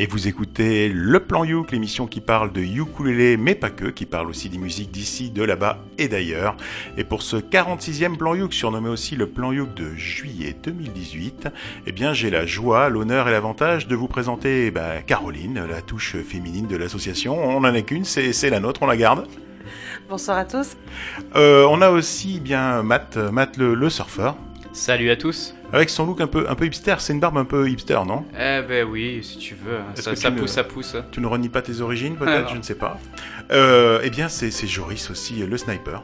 Et vous écoutez Le Plan Youk, l'émission qui parle de ukulélé, mais pas que, qui parle aussi des musiques d'ici, de là-bas et d'ailleurs. Et pour ce 46e Plan Youk, surnommé aussi le Plan Youk de juillet 2018, eh bien j'ai la joie, l'honneur et l'avantage de vous présenter bah, Caroline, la touche féminine de l'association. On n'en a qu'une, c'est la nôtre, on la garde. Bonsoir à tous. Euh, on a aussi eh bien Matt, Matt le surfeur. Salut à tous. Avec son look un peu, un peu hipster, c'est une barbe un peu hipster, non? Eh ben oui, si tu veux. Ça, pousse, ça pousse. Tu ne renies pas tes origines, peut-être? Je ne sais pas. Euh, eh bien, c'est Joris aussi, le sniper.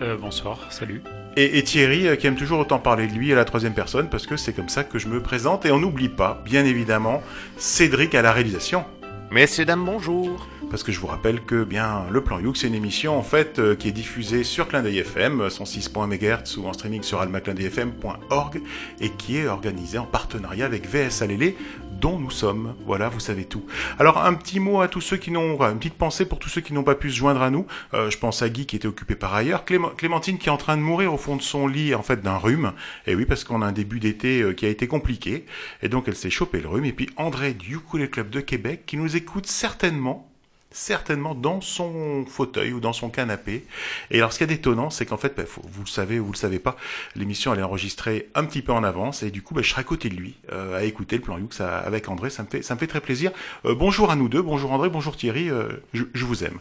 Euh, bonsoir, salut. Et, Thierry, euh, qui aime toujours autant parler de lui à la troisième personne, parce que c'est comme ça que je me présente. Et on n'oublie pas, bien évidemment, Cédric à la réalisation. Messieurs, dames, bonjour. Parce que je vous rappelle que bien le plan Youk c'est une émission en fait euh, qui est diffusée sur Clin d'œil FM 106.1 MHz ou en streaming sur almaclindeuilfm.org et qui est organisée en partenariat avec VS Alélé dont nous sommes. Voilà, vous savez tout. Alors un petit mot à tous ceux qui n'ont, une petite pensée pour tous ceux qui n'ont pas pu se joindre à nous. Euh, je pense à Guy qui était occupé par ailleurs, Clémentine qui est en train de mourir au fond de son lit en fait d'un rhume. Et oui, parce qu'on a un début d'été euh, qui a été compliqué et donc elle s'est chopé le rhume. Et puis André du Ukulele Club de Québec qui nous écoute certainement certainement dans son fauteuil ou dans son canapé. Et alors, ce qui est étonnant, c'est qu'en fait, bah, vous le savez ou vous le savez pas, l'émission elle est enregistrée un petit peu en avance et du coup, bah, je serai à côté de lui euh, à écouter le plan Youx avec André. Ça me fait, ça me fait très plaisir. Euh, bonjour à nous deux, bonjour André, bonjour Thierry. Euh, je, vous aime.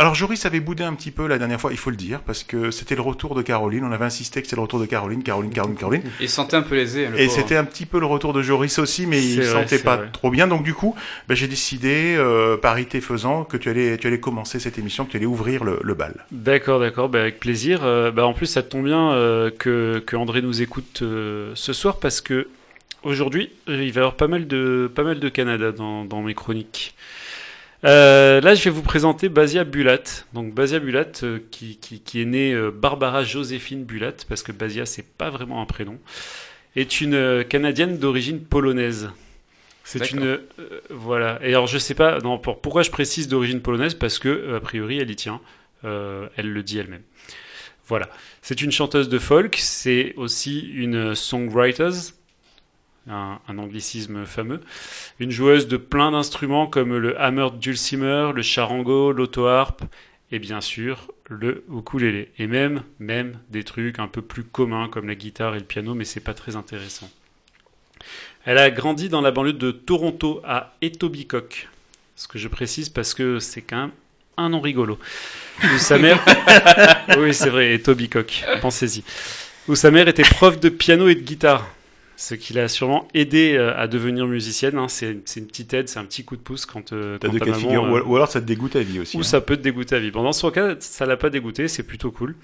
Alors Joris avait boudé un petit peu la dernière fois, il faut le dire, parce que c'était le retour de Caroline. On avait insisté que c'était le retour de Caroline, Caroline, Caroline, Caroline. Il sentait un peu lésé. et c'était un petit peu le retour de Joris aussi, mais il sentait pas trop bien. Donc du coup, ben, j'ai décidé, euh, parité faisant, que tu allais, tu allais commencer cette émission, que tu allais ouvrir le, bal. D'accord, d'accord, ben, avec plaisir. Euh, ben, en plus, ça tombe bien euh, que, que, André nous écoute ce soir, parce que aujourd'hui, il va y avoir pas mal de, pas mal de Canada dans, dans mes chroniques. Euh, là, je vais vous présenter Basia Bulat. Donc Basia Bulat, euh, qui, qui, est née euh, Barbara Joséphine Bulat, parce que Basia, c'est pas vraiment un prénom, est une Canadienne d'origine polonaise. C'est une voilà. Et alors je sais pas. Non, pour, pourquoi je précise d'origine polonaise? Parce que a priori, elle y tient. elle le dit elle-même. Voilà. C'est une chanteuse de folk. C'est aussi une songwriter un, anglicisme fameux. Une joueuse de plein d'instruments comme le hammered dulcimer, le charango, l'auto-harpe et bien sûr le ukulélé. Et même, même des trucs un peu plus communs comme la guitare et le piano, mais c'est pas très intéressant. Elle a grandi dans la banlieue de Toronto à Etobicoke. Ce que je précise parce que c'est quand même un nom rigolo. Où sa mère. oui, c'est vrai, Etobicoke. Pensez-y. Où sa mère était prof de piano et de guitare ce qui l'a sûrement aidé euh, à devenir musicienne. Hein. C'est une petite aide, c'est un petit coup de pouce quand, euh, quand ta maman, euh, ou, alors ça te dégoûte à vie aussi. Ou hein. ça peut te dégoûter à vie. Bon, dans son cas, ça l'a pas dégoûté, c'est plutôt cool.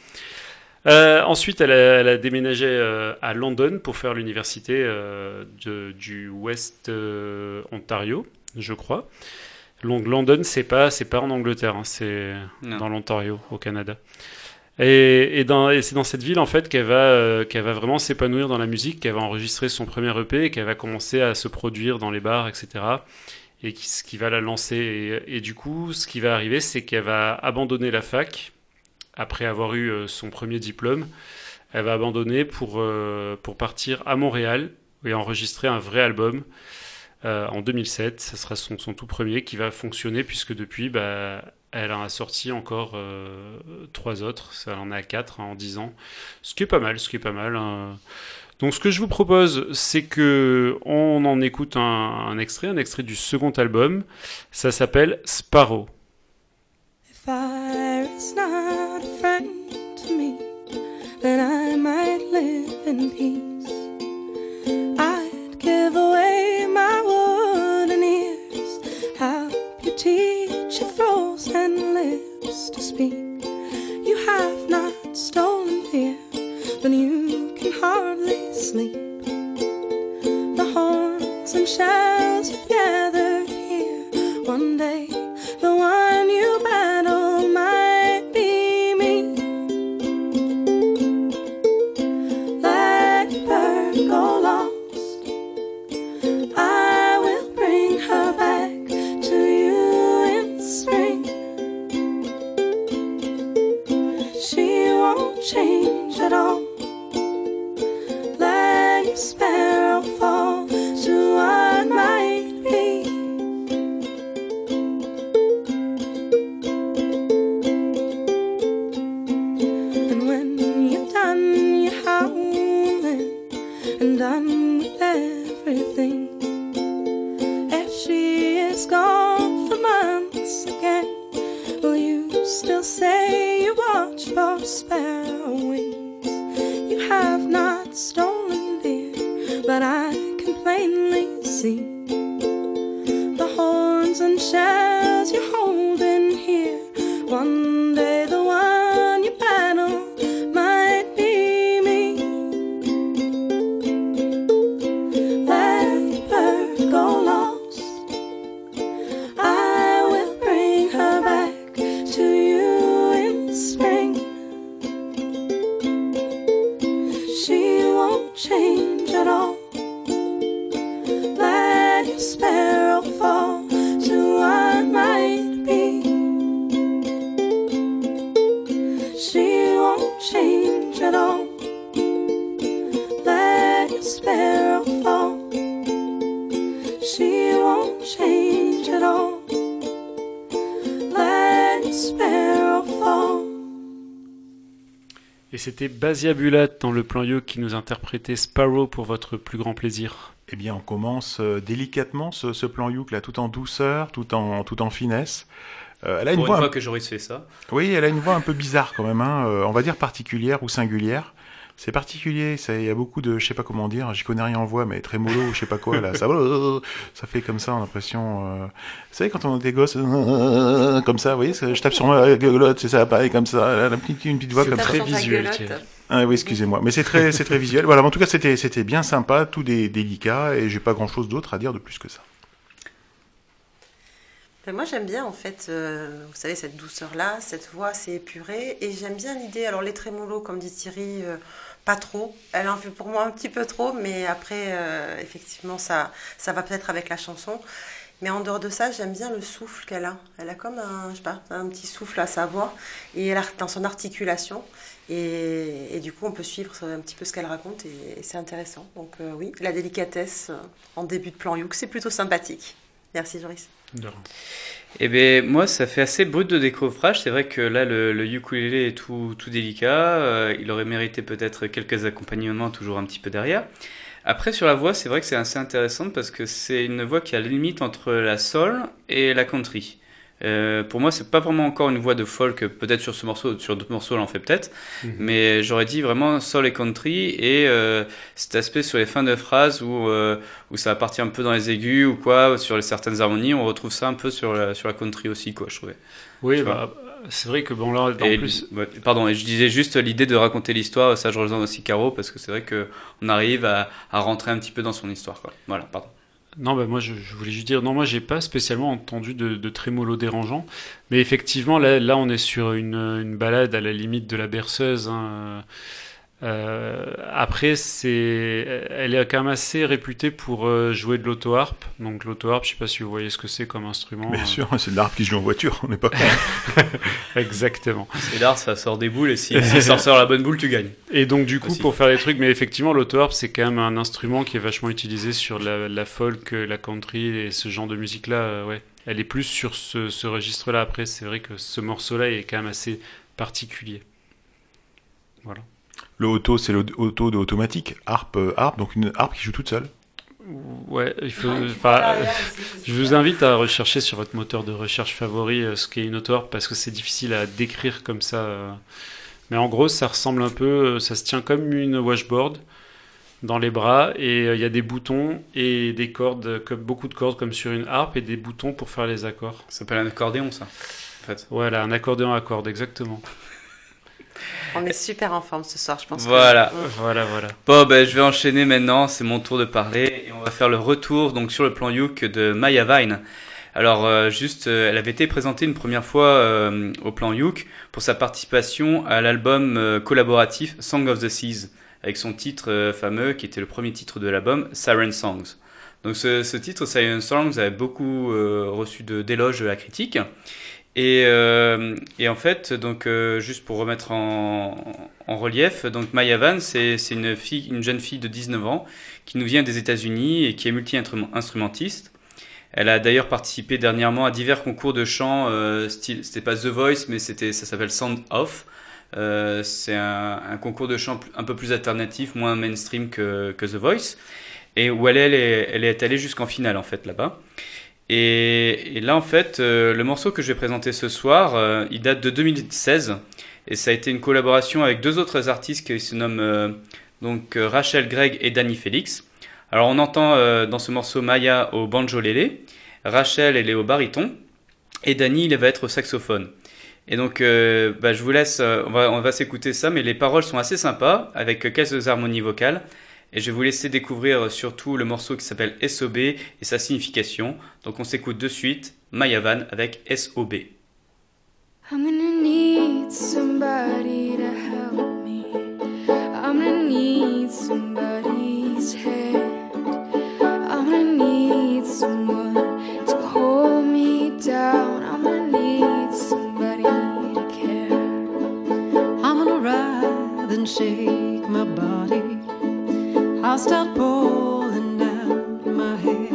ensuite, elle a, déménagé à London pour faire l'université du West Ontario, je crois. Donc London, c'est pas c'est pas en Angleterre, hein, c'est dans l'Ontario, au Canada. Et, et, c'est dans cette ville en fait qu'elle va, euh, qu'elle va vraiment s'épanouir dans la musique, qu'elle va enregistrer son premier EP, qu'elle va commencer à se produire dans les bars, etc. Et ce qui va la lancer. Et, du coup, ce qui va arriver, c'est qu'elle va abandonner la fac après avoir eu euh, son premier diplôme. Elle va abandonner pour, euh, pour partir à Montréal et enregistrer un vrai album. en 2007, ce sera son, son, tout premier qui va fonctionner puisque depuis, bah, elle en a sorti encore euh, trois autres, ça en a quatre en dix ans, ce qui est pas mal, ce qui est pas mal. Hein. Donc ce que je vous propose, c'est que on en écoute un, extrait, un extrait du second album. Ça s'appelle Sparrow. And lips to speak. You have not stolen fear, but you can hardly sleep. The horns and shells have gathered here one day. Change at all. C'était Basia Bulat dans le plan Yo qui nous interprétait Sparrow pour votre plus grand plaisir. Eh bien, on commence euh, délicatement ce, ce plan Youk là, tout en douceur, tout en, tout en finesse. Euh, elle a une Pour une voix, fois un- que Joris fait ça. oui, elle a une voix un peu bizarre quand même, hein, euh, on va dire particulière ou singulière. C'est particulier, ça- il y a beaucoup de, je sais pas comment dire, j'y connais rien en voix, mais trémolo ou je sais pas quoi là, ça, ça fait comme ça, on a l'impression. euh, Vous savez quand on était gosse, euh, comme ça, vous voyez, je tape sur ma gueulotte, c'est ça, pareil comme ça, la petite, une petite voix C'est comme ça. très visuel. Ah oui, excusez-moi, mais c'est très, c'est très visuel. Voilà, en tout cas, c'était, c'était bien sympa, tout des, délicat, et j'ai pas grand-chose d'autre à dire de plus que ça. Ben, moi j'aime bien en fait, euh, vous savez, cette douceur-là, cette voix assez épurée, et j'aime bien l'idée, alors les trémolos, comme dit Thierry, euh, pas trop, elle en fait pour moi un petit peu trop, mais après, euh, effectivement, ça, ça va peut-être avec la chanson. Mais en dehors de ça, j'aime bien le souffle qu'elle a. Elle a comme un, je sais pas, un petit souffle à sa voix, et dans son articulation, et, du coup on peut suivre un petit peu ce qu'elle raconte, et, et c'est intéressant. Donc euh, oui, la délicatesse euh, en début de plan Youk, c'est plutôt sympathique. Merci Joris. De rien. Eh bien, moi, ça fait assez brut de décoffrage. C'est vrai que là, le, le ukulélé est tout, tout délicat. Euh, il aurait mérité peut-être quelques accompagnements toujours un petit peu derrière. Après, sur la voix, c'est vrai que c'est assez intéressant parce que c'est une voix qui a la limite entre la soul et la country. Euh, pour moi, c'est pas vraiment encore une voix de folk. Peut-être sur ce morceau, sur d'autres morceaux, elle en fait peut-être. Mhm. Mais j'aurais dit vraiment soul et country et euh, cet aspect sur les fins de phrases où, euh, où ça partir un peu dans les aigus ou quoi, sur les certaines harmonies, on retrouve ça un peu sur la, sur la country aussi, quoi, je trouvais. Oui, bah, c'est vrai que bon là, en Et- plus, ouais, pardon, et je disais juste l'idée de raconter l'histoire, ça je rejoins aussi Caro, parce que c'est vrai que on arrive à, à rentrer un petit peu dans son histoire, quoi. Voilà, pardon. Non, bah moi je, voulais juste dire, non, moi j'ai pas spécialement entendu de, de trémolo dérangeant, mais effectivement là, là on est sur une, une balade à la limite de la berceuse. hein. Euh, après, c'est, elle est quand même assez réputée pour euh, jouer de l'auto-harpe. Donc l'auto-harpe, je sais pas si vous voyez ce que c'est comme instrument. Bien euh, sûr, c'est de l'arbre qui joue en voiture, on n'est pas con. Exactement. C'est l'art, ça sort des boules, et si, si ça sort la bonne boule, tu gagnes. Et donc du coup, Aussi. pour faire des trucs, mais effectivement, l'auto-harpe, c'est quand même un instrument qui est vachement utilisé sur la, la folk, la country et ce genre de musique-là. euh, ouais, elle est plus sur ce, ce registre-là. Après, c'est vrai que ce morceau-là est quand même assez particulier. Voilà. Le auto, c'est l'auto de automatique. Harpe, euh, harpe, donc une harpe qui joue toute seule. Ouais, il faut. enfin, euh, je vous invite à rechercher sur votre moteur de recherche favori euh, ce qu'est une auto-harpe parce que c'est difficile à décrire comme ça. euh. Mais en gros, ça ressemble un peu, ça se tient comme une washboard dans les bras et euh, il y a des boutons et des cordes, comme beaucoup de cordes comme sur une harpe et des boutons pour faire les accords. Ça s'appelle un accordéon, ça. En fait. Voilà, un accordéon à cordes, exactement. On est super en forme ce soir, je pense. que- Voilà. Voilà, voilà. Bon, ben, je vais enchaîner maintenant, c'est mon tour de parler, et on va faire le retour donc sur le plan Youk de Maya Vine. Alors, euh, juste, euh, elle avait été présentée une première fois euh, au plan Youk pour sa participation à l'album euh, collaboratif Song of the Seas, avec son titre euh, fameux qui était le premier titre de l'album, Siren Songs. Donc, ce, ce titre, Siren Songs, avait beaucoup euh, reçu de- d'éloges de la critique. Et, euh, et en fait, donc euh, juste pour remettre en, en relief, donc Maya Van, c'est une une jeune fille de 19 ans qui nous vient des États-Unis et qui est multi-instrumentiste. Elle a d'ailleurs participé dernièrement à divers concours de chant, euh, c'était pas The Voice, mais ça s'appelle Sound Off. Euh, c'est un, un concours de chant un peu plus alternatif, moins mainstream que, que The Voice, et où elle, elle, est, elle est allée jusqu'en finale en fait là-bas. Et, et là, en fait, euh, le morceau que je vais présenter ce soir, euh, il date de 2016. Et ça a été une collaboration avec deux autres artistes qui se nomment euh, donc euh, Rachel Gregg et Danny Félix. Alors on entend euh, dans ce morceau Maya au banjo lélé, Rachel elle est au baryton et Danny il va être au saxophone. Et donc euh, bah, je vous laisse, on va, on va s'écouter ça, mais les paroles sont assez sympas avec quelques harmonies vocales. Et je vais vous laisser découvrir euh, surtout le morceau qui s'appelle SOB et sa signification. Donc on s'écoute de suite Maya Van avec SOB. I'm gonna need somebody to help me. I'm gonna need somebody's hand. I'm gonna need someone to hold me down. I'm gonna need somebody to care. I'm gonna rise and shake my body. I'll start pulling out my hair.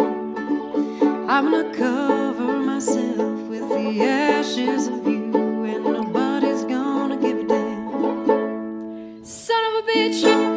I'm gonna cover myself with the ashes of you, and nobody's gonna give a damn. Son of a bitch,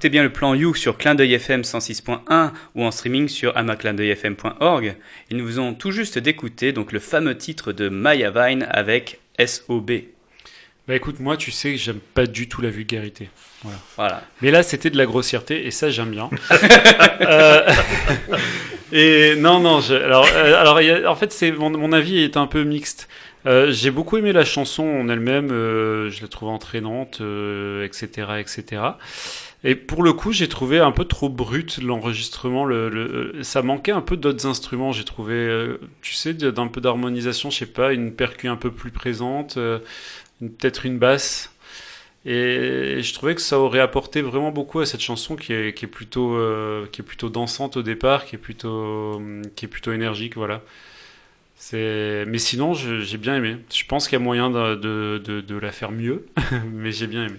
écoutez bien le plan You sur Clin d'œil FM 106.1 ou en streaming sur amaclindeuilfm.org. Et nous venons tout juste d'écouter donc le fameux titre de Maya Vine avec SOB. Bah écoute, moi, tu sais que j'aime pas du tout la vulgarité. Voilà. Voilà. Mais là, c'était de la grossièreté et ça, j'aime bien. Euh, et non, non. je- alors, euh, alors, a- en fait, c'est mon, mon avis est un peu mixte. Euh, J'ai beaucoup aimé la chanson en elle-même. euh, je la trouve entraînante, etc., etc. Et pour le coup, j'ai trouvé un peu trop brut l'enregistrement. Le, le- ça manquait un peu d'autres instruments. J'ai trouvé, euh, tu sais, d'un peu d'harmonisation. Je sais pas, une percu un peu plus présente, euh, peut-être une basse. Et je trouvais que ça aurait apporté vraiment beaucoup à cette chanson qui est, plutôt euh, qui est plutôt dansante au départ, qui est plutôt hum, qui est plutôt énergique, voilà. Mais sinon j'ai bien aimé. Je pense qu'il y a moyen de la faire mieux, mais j'ai bien aimé.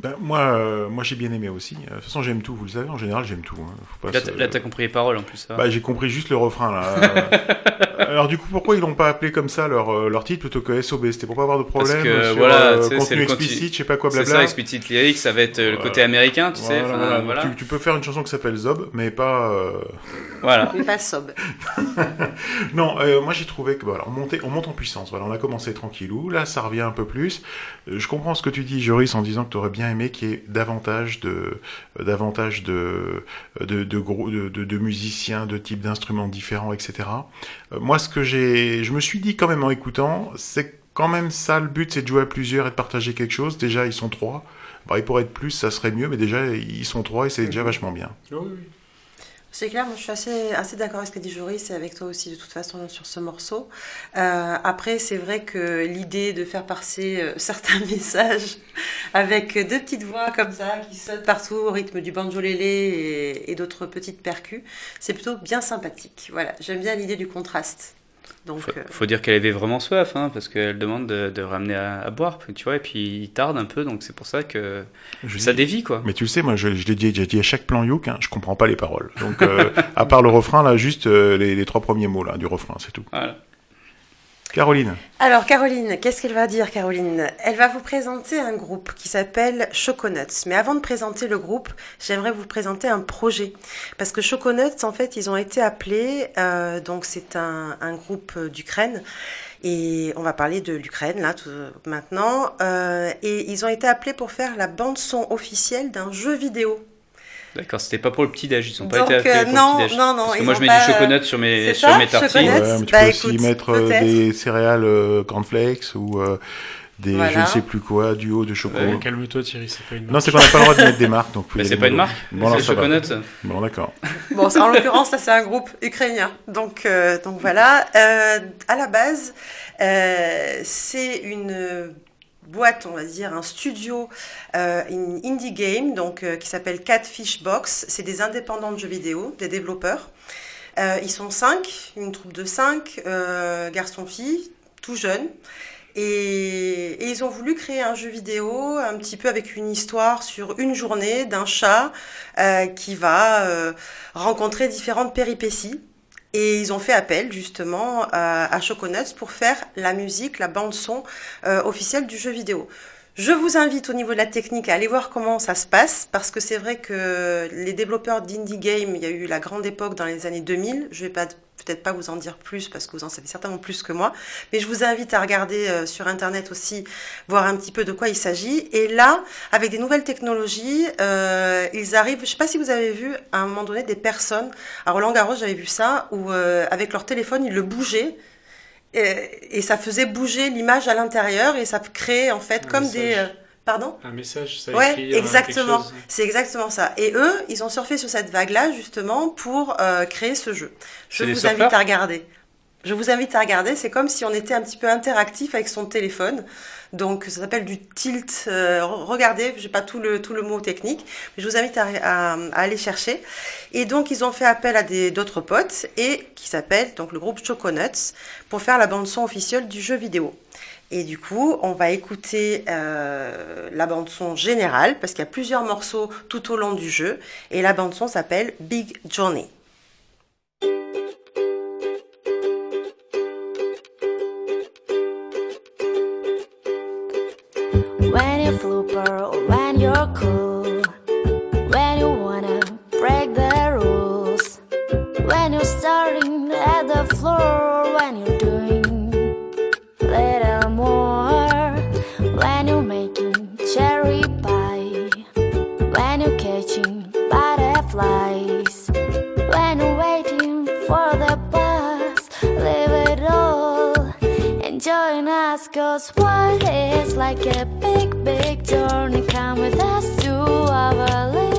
Ben, moi, euh, moi j'ai bien aimé aussi. De toute façon, j'aime tout, vous le savez, en général, j'aime tout. hein. Faut pas Là, se- t'as- compris les paroles en plus. Bah, j'ai compris juste le refrain là. Alors du coup, pourquoi ils l'ont pas appelé comme ça leur, euh, leur titre plutôt que SOB C'était pour pas avoir de problème que, sur voilà, euh, c'est contenu le explicite, je sais pas quoi, C'est blabla. ça, Explicit Lyrics, ça va être euh, le côté américain, tu sais. Voilà, enfin, voilà. voilà. Tu, tu peux faire une chanson qui s'appelle Zob, mais pas. euh, Voilà. Mais pas sob. Non, euh, moi j'ai trouvé que voilà, on, montait, on monte en puissance. Voilà, on a commencé tranquillou. Là, ça revient un peu plus. Je comprends ce que tu dis, Joris, en disant que tu aurais bien aimé qu'il y ait davantage de, davantage de, de, de, gros- de, de- de musiciens, de types d'instruments différents, etc. Euh, moi, ce que j'ai, je me suis dit quand même en écoutant, c'est quand même ça le but, c'est de jouer à plusieurs et de partager quelque chose. Déjà, ils sont trois. Bah, il pourrait être plus, ça serait mieux, mais déjà, ils sont trois et c'est déjà vachement bien. C'est clair, moi je suis assez, assez d'accord avec ce que dit Joris et avec toi aussi de toute façon sur ce morceau. Euh, après, c'est vrai que l'idée de faire passer euh, certains messages avec deux petites voix comme ça qui sautent partout au rythme du banjolélé et, et d'autres petites percus, c'est plutôt bien sympathique. Voilà, j'aime bien l'idée du contraste. Donc, Faut, euh, faut dire qu'elle avait vraiment soif, hein, parce qu'elle demande de, de ramener à, à boire, tu vois, et puis il tarde un peu, donc c'est pour ça que Je ça dis- dévie, quoi. Mais tu le sais, moi, je, je l'ai dit, à chaque plan Youk, hein, je comprends pas les paroles. Donc, euh, à part le refrain, là, juste euh, les, les trois premiers mots là du refrain, c'est tout. Voilà. Caroline, Alors Caroline, qu'est-ce qu'elle va dire Caroline? Elle va vous présenter un groupe qui s'appelle Choconuts. Mais avant de présenter le groupe, j'aimerais vous présenter un projet. Parce que Choconuts, en fait, ils ont été appelés, euh, donc c'est un, un groupe euh, d'Ukraine. Et on va parler de l'Ukraine là tout, maintenant. Euh, et ils ont été appelés pour faire la bande son officielle d'un jeu vidéo. D'accord, c'était pas pour le petit déj, ils sont pas été appelés euh, pour non, le petit déj. non, non, Parce que moi je mets pas, du chocolat sur mes, sur ça, mes tartines. chocolat. Ouais, mais tu Bah, peux aussi écoute, mettre euh, des céréales euh, cornflakes ou euh, des je ne sais plus quoi, du haut de chocolat. Euh, Calme-toi Thierry, c'est pas une Non, c'est qu'on n'a pas le droit de mettre des marques. Donc Mais c'est pas une marque, Bon, c'est. Choconuts. Bon, d'accord. Bon, en l'occurrence, ça c'est un groupe ukrainien. Donc, euh, donc voilà. Euh, à la base, euh, c'est une boîte, on va dire, un studio, euh, indie game, donc euh, qui s'appelle Catfish Box. C'est des indépendants de jeux vidéo, des développeurs. Euh, ils sont cinq, une troupe de cinq, euh, garçons-filles, tout jeunes. Et, ils ont voulu créer un jeu vidéo un petit peu avec une histoire sur une journée d'un chat qui va rencontrer différentes péripéties. Et ils ont fait appel justement à, Choconuts pour faire la musique, la bande son euh, officielle du jeu vidéo. Je vous invite au niveau de la technique à aller voir comment ça se passe parce que c'est vrai que les développeurs d'indie game, il y a eu la grande époque dans les années 2000. Je vais pas peut-être pas vous en dire plus parce que vous en savez certainement plus que moi, mais je vous invite à regarder euh, sur internet aussi, voir un petit peu de quoi il s'agit. Et là, avec des nouvelles technologies, euh, ils arrivent. Je sais pas si vous avez vu à un moment donné des personnes à Roland Garros, j'avais vu ça où euh, avec leur téléphone ils le bougeaient. Et, et ça faisait bouger l'image à l'intérieur et ça créait en fait Un comme message. des euh, pardon? Un message, ça Ouais, écrit, euh, exactement. C'est exactement ça. Et eux, ils ont surfé sur cette vague-là justement pour euh, créer ce jeu. Je vous invite à regarder. Je vous invite à regarder. C'est comme si on était un petit peu interactif avec son téléphone. Donc ça s'appelle du tilt. Euh, re- regardez, j'ai pas tout le tout le mot technique, mais je vous invite à, à- à aller chercher. Et donc ils ont fait appel à d'autres potes et qui s'appelle donc le groupe Choconuts pour faire la bande son officielle du jeu vidéo. Et du coup, on va écouter euh, la bande son générale parce qu'il y a plusieurs morceaux tout au long du jeu et la bande son s'appelle Big Journey. Floor. When you're doing little more. When you're making cherry pie. When you're catching butterflies. When you're waiting for the bus. Leave it all and join us cause one is like a big big journey come with us to our little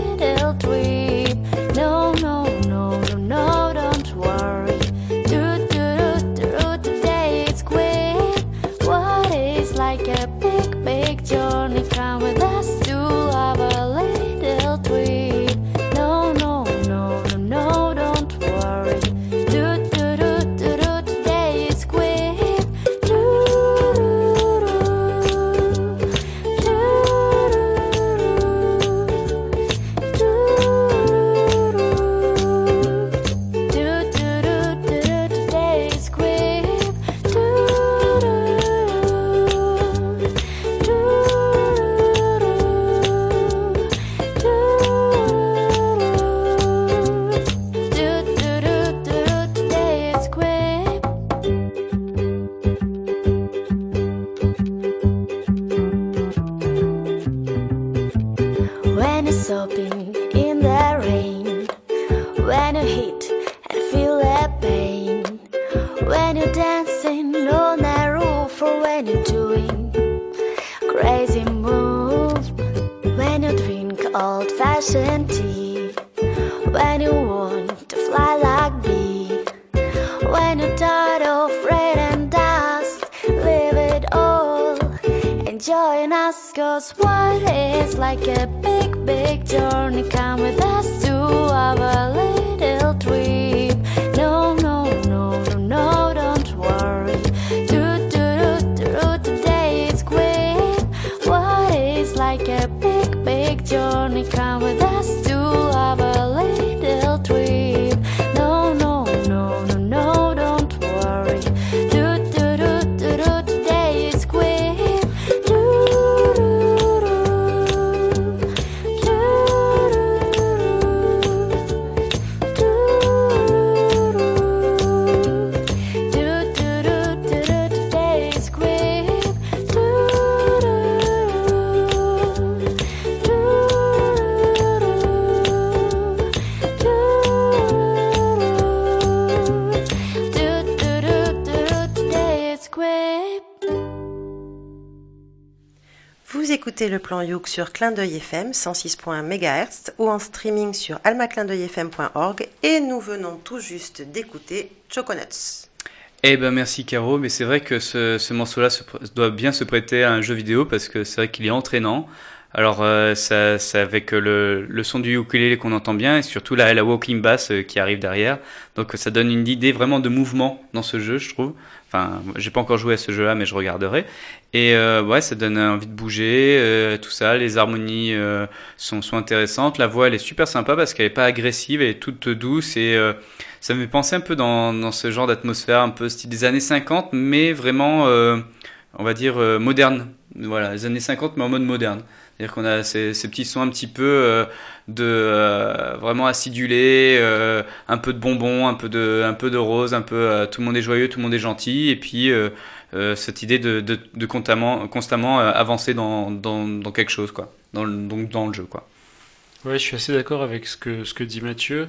plan Youk sur Clin d'œil FM 106.1 MHz ou en streaming sur almaclindeuilfm.org et nous venons tout juste d'écouter Choconuts. Eh ben merci Caro, mais c'est vrai que ce, ce morceau-là doit bien se prêter à un jeu vidéo parce que c'est vrai qu'il est entraînant. Alors euh, c'est avec le, le son du ukulélé qu'on entend bien et surtout la, la walking bass euh, qui arrive derrière. Donc ça donne une idée vraiment de mouvement dans ce jeu, je trouve. Enfin, j'ai pas encore joué à ce jeu-là, mais je regarderai. Et euh, ouais, ça donne envie de bouger, euh, tout ça. Les harmonies euh, sont, sont intéressantes. La voix, elle est super sympa parce qu'elle est pas agressive, elle est toute douce et euh, ça me fait penser un peu dans, dans ce genre d'atmosphère, un peu style des années 50, mais vraiment, euh, on va dire, euh, moderne. Voilà, les années 50, mais en mode moderne. C'est-à-dire qu'on a ces, petits sons un petit peu euh, de euh, vraiment acidulés, euh, un peu de bonbons, un peu de, un peu de rose, un peu tout le monde est joyeux, tout le monde est gentil, et puis cette idée de, constamment, constamment avancer dans, dans, dans quelque chose, quoi, dans le, donc dans le jeu, quoi. Ouais, je suis assez d'accord avec ce que, ce que dit Mathieu.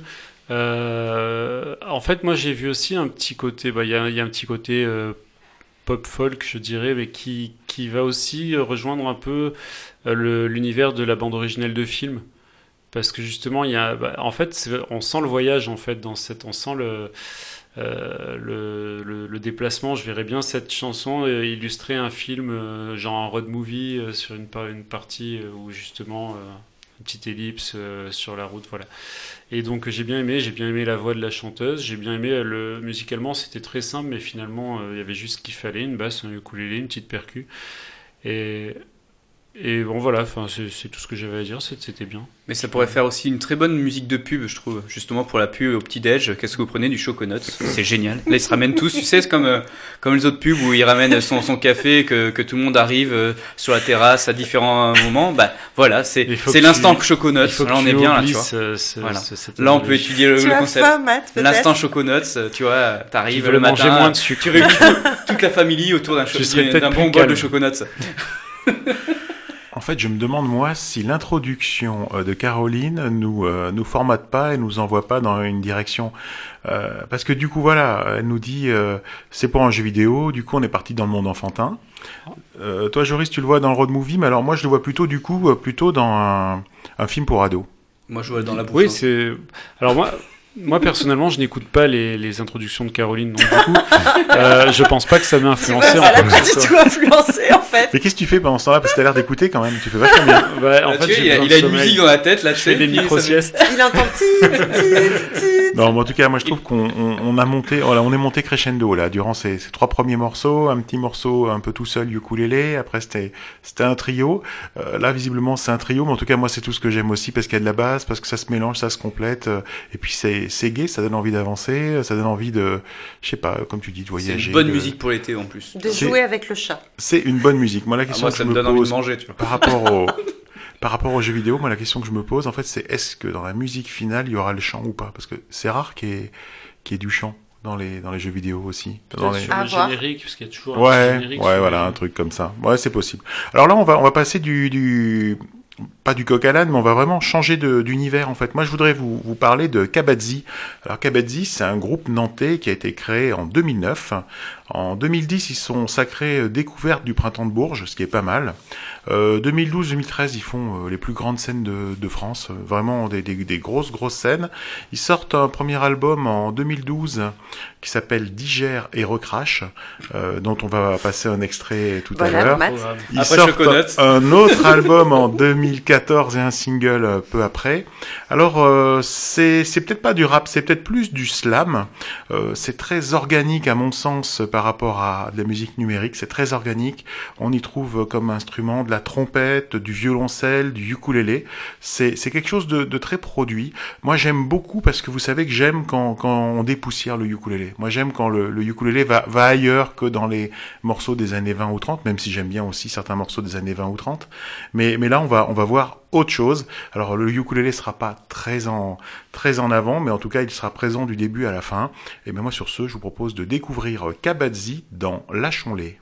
En fait, moi, j'ai vu aussi un petit côté, bah, il y a, y a un petit côté pop folk, je dirais, mais qui, qui va aussi rejoindre un peu euh, l'univers de la bande originale de film. Parce que justement, il y a, bah, en fait, on sent le voyage, en fait, dans cette, on sent le, euh, le, le, déplacement. Je verrais bien cette chanson euh, illustrer un film, genre un road movie, sur une, une partie où justement, une petite ellipse euh, sur la route, voilà. Et donc j'ai bien aimé, j'ai bien aimé la voix de la chanteuse, j'ai bien aimé euh, le musicalement, c'était très simple, mais finalement euh, il y avait juste ce qu'il fallait, une basse, un ukulélé, une petite percu. Et, et bon voilà, enfin c'est c'est tout ce que j'avais à dire, c'est- c'était bien. Mais ça pourrait faire aussi une très bonne musique de pub, je trouve. Justement pour la pub au petit-déj, qu'est-ce que vous prenez Du choconuts C'est génial. Là, ils se ramènent tous, tu sais, c'est comme, euh, comme les autres pubs où ils ramènent son, son café, que, que tout le monde arrive euh, sur la terrasse à différents moments. Bah voilà, c'est c'est que l'instant que Là, on est bien là, tu vois. ce- ce- Voilà. ce- cette Là, on peut étudier le, tu le concept. L'instant choconuts, tu vois, Tu t'arrives le matin, moins de sucre. tu réunis tout- toute la famille autour d'un bon bol de calme. En fait, je me demande, moi, si l'introduction euh, de Caroline nous, euh, nous formate pas et nous envoie pas dans une direction. Euh, parce que du coup, voilà, elle nous dit, euh, c'est pour un jeu vidéo, du coup, on est parti dans le monde enfantin. Euh, toi, Joris, tu le vois dans le road movie, mais alors moi, je le vois plutôt, du coup, euh, plutôt dans un, un film pour ados. Moi, je vois dans la bouche. Oui, hein. c'est. Alors moi, moi personnellement, je n'écoute pas les, les introductions de Caroline, donc du coup, euh, je pense pas que ça m'a Tu vois, influencé en ça l'a pas du tout influencé en fait. Mais qu'est-ce que tu fais pendant ce temps-là? Parce que t'as l'air d'écouter quand même, tu fais vachement bien. Ouais, en fait, il a, il a une musique dans la tête, là, tu Je fais des puis ça- micro-siestes. Il entend. Non, mais en tout cas, moi je trouve qu'on on, on a monté, voilà, on est monté crescendo là durant ces, ces trois premiers morceaux, un petit morceau un peu tout seul ukulélé, après c'était c'était un trio. Euh, là visiblement c'est un trio, mais en tout cas moi c'est tout ce que j'aime aussi parce qu'il y a de la basse, parce que ça se mélange, ça se complète, euh, et puis c'est c'est gai, ça donne envie d'avancer, ça donne envie de, je sais pas, comme tu dis, de C'est voyager. une bonne de- musique pour l'été en plus. De C'est- jouer avec le chat. C'est une bonne musique. Moi la Ah, question moi, que ça je me me donne envie de pose manger, tu vois. par rapport au par rapport aux jeux vidéo, moi la question que je me pose en fait c'est est-ce que dans la musique finale il y aura le chant ou pas? Parce que c'est rare qu'il y, ait- y ait du chant dans les dans les jeux vidéo aussi. Dans les... sur le générique, parce qu'il y a toujours un Ouais, générique. ouais, voilà, les- un truc comme ça. Ouais, c'est possible. Alors là, on va, on va passer du, du, pas du coq à l'âne, mais on va vraiment changer d'univers en fait. Moi, je voudrais vous, vous parler de Kabadzi. Alors Kabadzi, c'est un groupe nantais qui a été créé en 2009. En 2010, ils sont sacrés euh, découvertes du printemps de Bourges, ce qui est pas mal. Euh, 2012-2013, ils font euh, les plus grandes scènes de, de France, euh, vraiment des, des, des grosses grosses scènes. Ils sortent un premier album en 2012 qui s'appelle Digère et recrache, euh, dont on va passer un extrait tout à Voilà, l'heure. Matt. Ils Après sortent un autre album en 2014 et un single euh, peu après. Alors euh, c'est c'est peut-être pas du rap, c'est peut-être plus du slam. Euh, c'est très organique à mon sens par rapport à de la musique numérique. C'est très organique. On y trouve euh, comme instrument de la trompette, du violoncelle, du ukulélé. C'est quelque chose de, de très produit. Moi j'aime beaucoup parce que vous savez que j'aime quand, quand on dépoussière le ukulélé. Moi j'aime quand le, le ukulélé va, va ailleurs que dans les morceaux des années 20 ou 30, même si j'aime bien aussi certains morceaux des années 20 ou 30. Mais, mais là, on va, on va voir autre chose. Alors, le ukulélé sera pas très en, très en avant, mais en tout cas, il sera présent du début à la fin. Et bien moi, sur ce, je vous propose de découvrir Kabadzi dans Lâchons-les.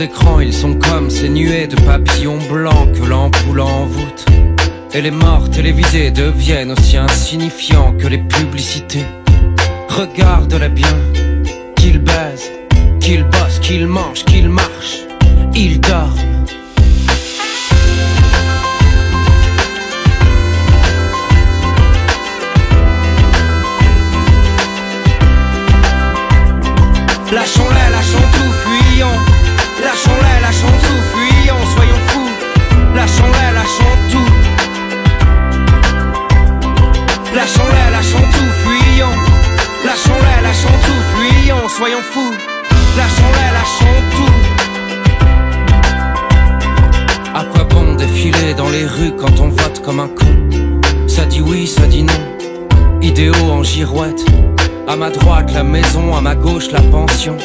Écrans, ils sont comme ces nuées de papillons blancs que l'ampoule envoûte. Et les morts télévisés deviennent aussi insignifiants que les publicités. Regarde-les bien, qu'ils baisent, qu'ils bossent, qu'ils mangent, qu'ils marchent, ils dorment. La maison, à ma gauche la pension.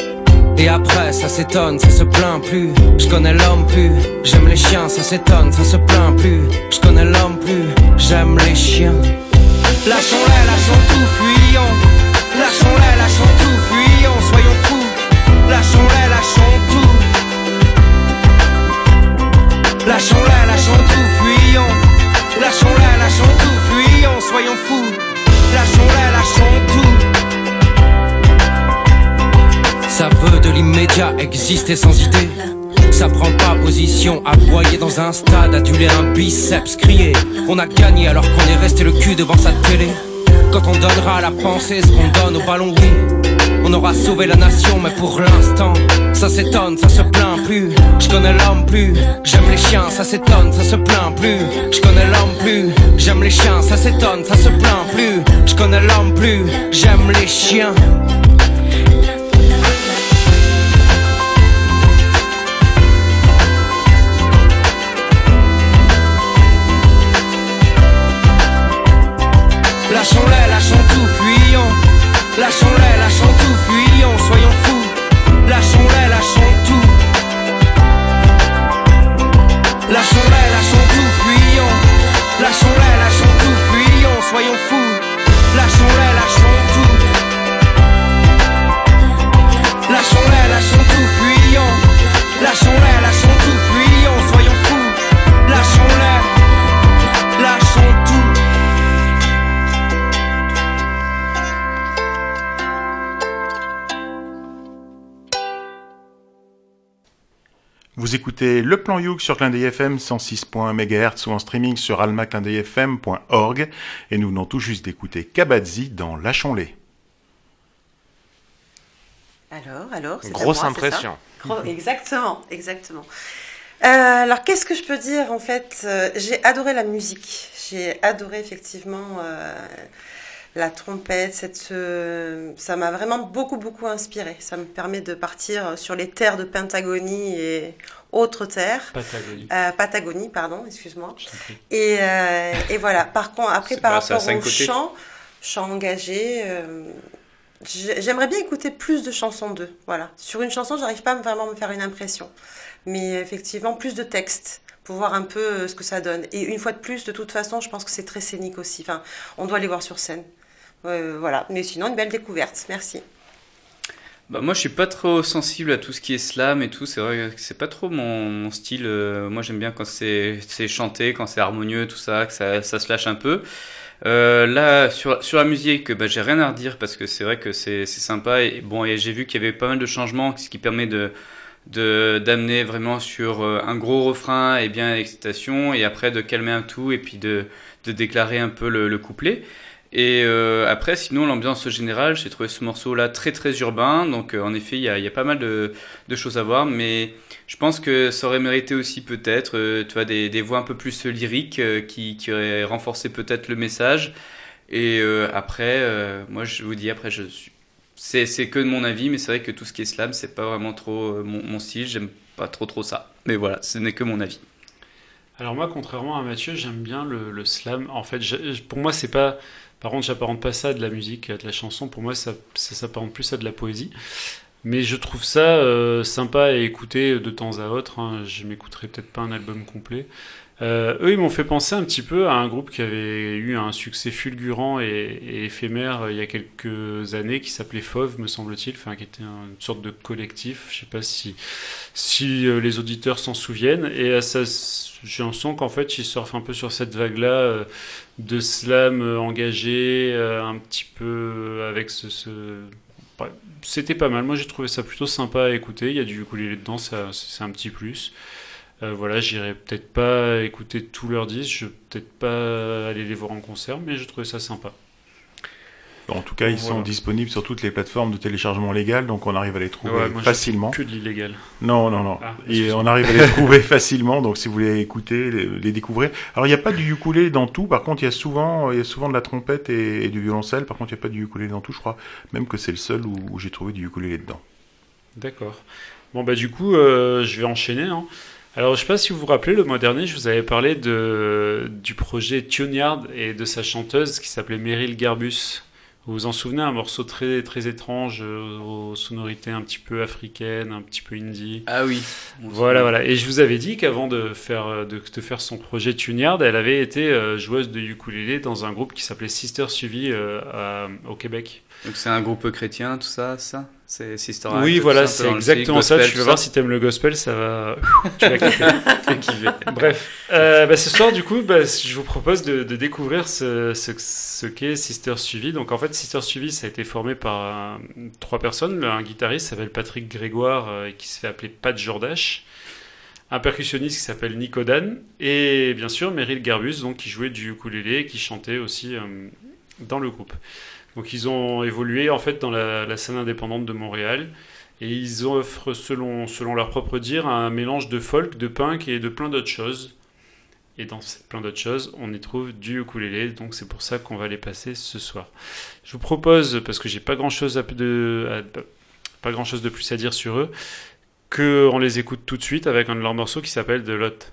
Et après ça s'étonne, ça se plaint plus. Je connais l'homme plus. J'aime les chiens, ça s'étonne, ça se plaint plus. Je connais l'homme plus. J'aime les chiens. Lâchons-les, lâchons tout, fuyons. Lâchons-les, lâchons tout, fuyons, soyons fous. Lâchons-les, lâchons tout. Lâchons-les, lâchons tout, fuyons. Lâchons-les, lâchons tout, fuyons, soyons fous. Lâchons-les, lâchons tout. Ça veut de l'immédiat exister sans idée. Ça prend pas position, aboyer dans un stade, aduler un biceps, crier. On a gagné alors qu'on est resté le cul devant sa télé. Quand on donnera à la pensée ce qu'on donne au ballon, oui. On aura sauvé la nation, mais pour l'instant, ça s'étonne, ça se plaint plus. Je connais l'homme plus, j'aime les chiens, ça s'étonne, ça se plaint plus. Je connais l'homme plus, j'aime les chiens, ça s'étonne, ça se plaint plus. Je connais l'homme plus, j'aime les chiens. Écoutez Le Plan Youk sur Clin FM 106.1 MHz ou en streaming sur almaclindeuilfm.org et nous venons tout juste d'écouter Kabadzi dans Lâchons-les. Alors, alors, c'est Grosse moi, c'est ça impression. Gros- Exactement, exactement. Euh, alors, qu'est-ce que je peux dire en fait Euh, J'ai adoré la musique. J'ai adoré effectivement euh, la trompette. Cette, euh, ça m'a vraiment beaucoup, beaucoup inspiré. Ça me permet de partir sur les terres de Pentagonie et autres terres. Patagonie. Euh, Patagonie, pardon, excuse-moi. Et, euh, et voilà. Par contre, après, par rapport au chant, chant engagé, euh, j'ai- j'aimerais bien écouter plus de chansons d'eux. Voilà. Sur une chanson, j'arrive pas à vraiment à me faire une impression. Mais effectivement, plus de texte pour voir un peu ce que ça donne. Et une fois de plus, de toute façon, je pense que c'est très scénique aussi. Enfin, on doit les voir sur scène. Voilà. Mais sinon, une belle découverte. Merci. Bah, moi, je suis pas trop sensible à tout ce qui est slam et tout. C'est vrai que c'est pas trop mon, style. Euh, moi, j'aime bien quand c'est chanté, quand c'est harmonieux, tout ça, que ça, se lâche un peu. Euh, là, sur, sur la musique, bah, j'ai rien à redire parce que c'est vrai que c'est sympa. Et bon, et j'ai vu qu'il y avait pas mal de changements, ce qui permet de d'amener vraiment sur euh, un gros refrain et bien l'excitation, et après de calmer un tout et puis de de déclarer un peu le couplet. Et euh, après, sinon, l'ambiance générale, j'ai trouvé ce morceau-là très très urbain. Donc, euh, en effet, il y a, pas mal de, choses à voir. Mais je pense que ça aurait mérité aussi peut-être, euh, tu vois, des, voix un peu plus lyriques qui, auraient renforcé peut-être le message. Et après, moi, je vous dis, après, c'est que de mon avis, mais c'est vrai que tout ce qui est slam, c'est pas vraiment trop mon, style. J'aime pas trop trop ça. Mais voilà, ce n'est que mon avis. Alors moi, contrairement à Mathieu, j'aime bien le, le slam. En fait, pour moi, c'est pas. Par contre, j'apparente pas ça à de la musique, à de la chanson. Pour moi, ça, s'apparente plus à de la poésie. Mais je trouve ça euh, sympa à écouter de temps à autre. hein. Je m'écouterai peut-être pas un album complet. Euh, eux, ils m'ont fait penser un petit peu à un groupe qui avait eu un succès fulgurant et, éphémère euh, il y a quelques années, qui s'appelait Fauve, me semble-t-il, enfin qui était un- une sorte de collectif. Je sais pas si si euh, les auditeurs s'en souviennent. Et ça, j'ai l'impression qu'en fait, ils surfent un peu sur cette vague-là euh, de slam engagé, un petit peu avec ce. ce- C'était pas mal. Moi, j'ai trouvé ça plutôt sympa à écouter. Il y a du ukulélé dedans, c'est un petit plus. Euh, voilà, j'irai peut-être pas écouter tous leurs disques, je vais peut-être pas aller les voir en concert, mais je trouvais ça sympa. En tout cas, ils Voilà. sont disponibles sur toutes les plateformes de téléchargement légal, donc on arrive à les trouver Ouais, moi, j'ai facilement. Que de l'illégal. Non, non, non. Ah, Et on arrive à les trouver facilement, donc si vous voulez écouter, les, les découvrir. Alors, il n'y a pas du ukulélé dans tout, par contre, il y a souvent, il y a souvent de la trompette et, et du violoncelle. Par contre, il n'y a pas du ukulélé dans tout, je crois même que c'est le seul où, où j'ai trouvé du ukulélé dedans. D'accord. Bon, bah, du coup, euh, je vais enchaîner. hein. Alors, je sais pas si vous vous rappelez, le mois dernier, je vous avais parlé de, du projet Tuneyard et de sa chanteuse qui s'appelait Meryl Garbus. Vous vous en souvenez, un morceau très, très étrange, euh, aux sonorités un petit peu africaines, un petit peu indie. Ah oui. Voilà, voilà. Et je vous avais dit qu'avant de faire, euh, de, de faire son projet Tuneyard, elle avait été euh, joueuse de ukulélé dans un groupe qui s'appelait Sister Suivi euh, à- au Québec. Donc c'est un groupe chrétien, tout ça, ça? C'est Sister Act, Oui, voilà, c'est exactement style ça. gospel, Tu vas voir si t'aimes le gospel, ça va. tu vas kiffer. Bref, euh, bah, ce soir, du coup, bah, je vous propose de, de découvrir ce, ce, ce qu'est Sister Suivi. Donc, en fait, Sister Suivi, ça a été formé par euh, trois personnes. Un guitariste qui s'appelle Patrick Grégoire, euh, qui se fait appeler Pat Jordache. Un percussionniste qui s'appelle Nico Dan. Et bien sûr, Meryl Garbus, donc, qui jouait du ukulélé, qui chantait aussi euh, dans le groupe. Donc ils ont évolué en fait dans la, scène indépendante de Montréal et ils offrent selon, selon leur propre dire un mélange de folk, de punk et de plein d'autres choses. Et dans plein d'autres choses, on y trouve du ukulélé, donc c'est pour ça qu'on va les passer ce soir. Je vous propose, parce que j'ai pas grand chose de, pas grand chose de plus à dire sur eux, que on les écoute tout de suite avec un de leurs morceaux qui s'appelle The Lot.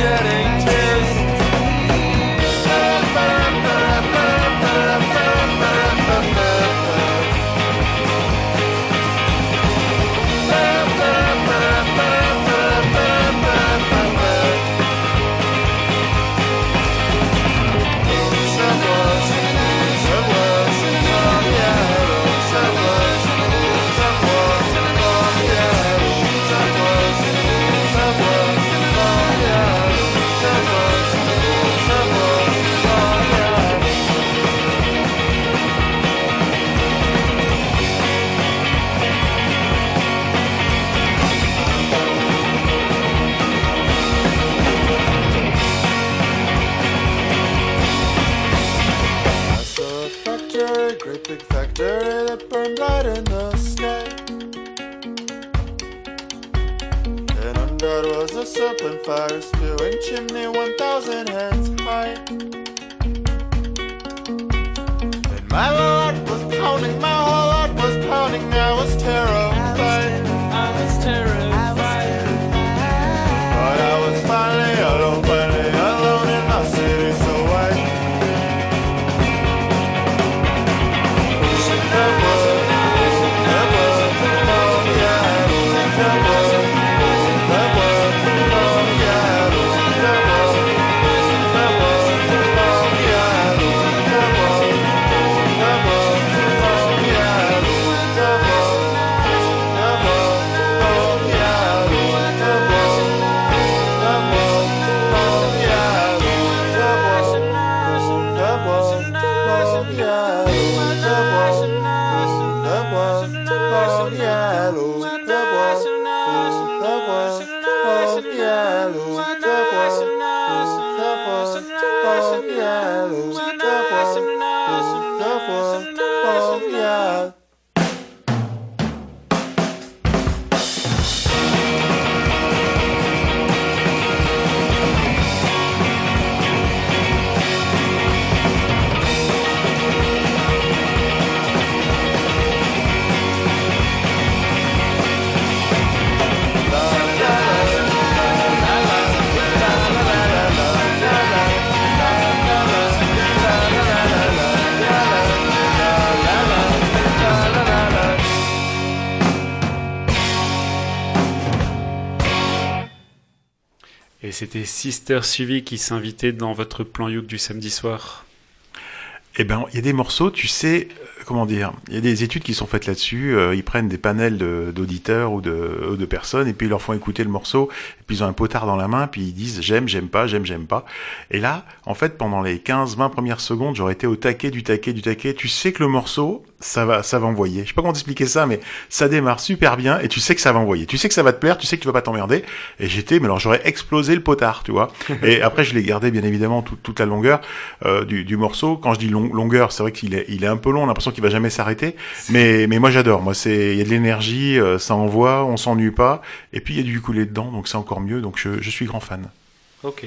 shedding right in the sky. And under was a serpent fire spewing chimney 1,000 heads high. And my heart was pounding, my whole heart was pounding, I was terrified. C'était Sister Suivi qui s'invitait dans votre plan Youk du samedi soir. Eh ben, il y a des morceaux, tu sais, euh, comment dire, il y a des études qui sont faites là-dessus. euh, ils prennent des panels d'auditeurs ou de, de personnes et puis ils leur font écouter le morceau. Et puis ils ont un potard dans la main, puis ils disent j'aime, j'aime pas, j'aime, j'aime pas. Et là, en fait, pendant les 15-20 premières secondes, j'aurais été au taquet du taquet du taquet. Tu sais que le morceau, ça va, ça va envoyer. Je sais pas comment t'expliquer ça, mais ça démarre super bien et tu sais que ça va envoyer. Tu sais que ça va te plaire, tu sais que tu vas pas t'emmerder. Et j'étais, mais alors j'aurais explosé le potard, tu vois. et après, je l'ai gardé bien évidemment tout- toute la longueur euh, du, du morceau. Quand je dis long- longueur, c'est vrai qu'il est, il est un peu long. On a l'impression qu'il va jamais s'arrêter. Mais, mais moi j'adore. Moi, c'est, il y a de l'énergie, euh, ça envoie, on s'ennuie pas. Et puis il y a du ukulélé dedans, donc c'est encore mieux. Donc je, je suis grand fan. Ok.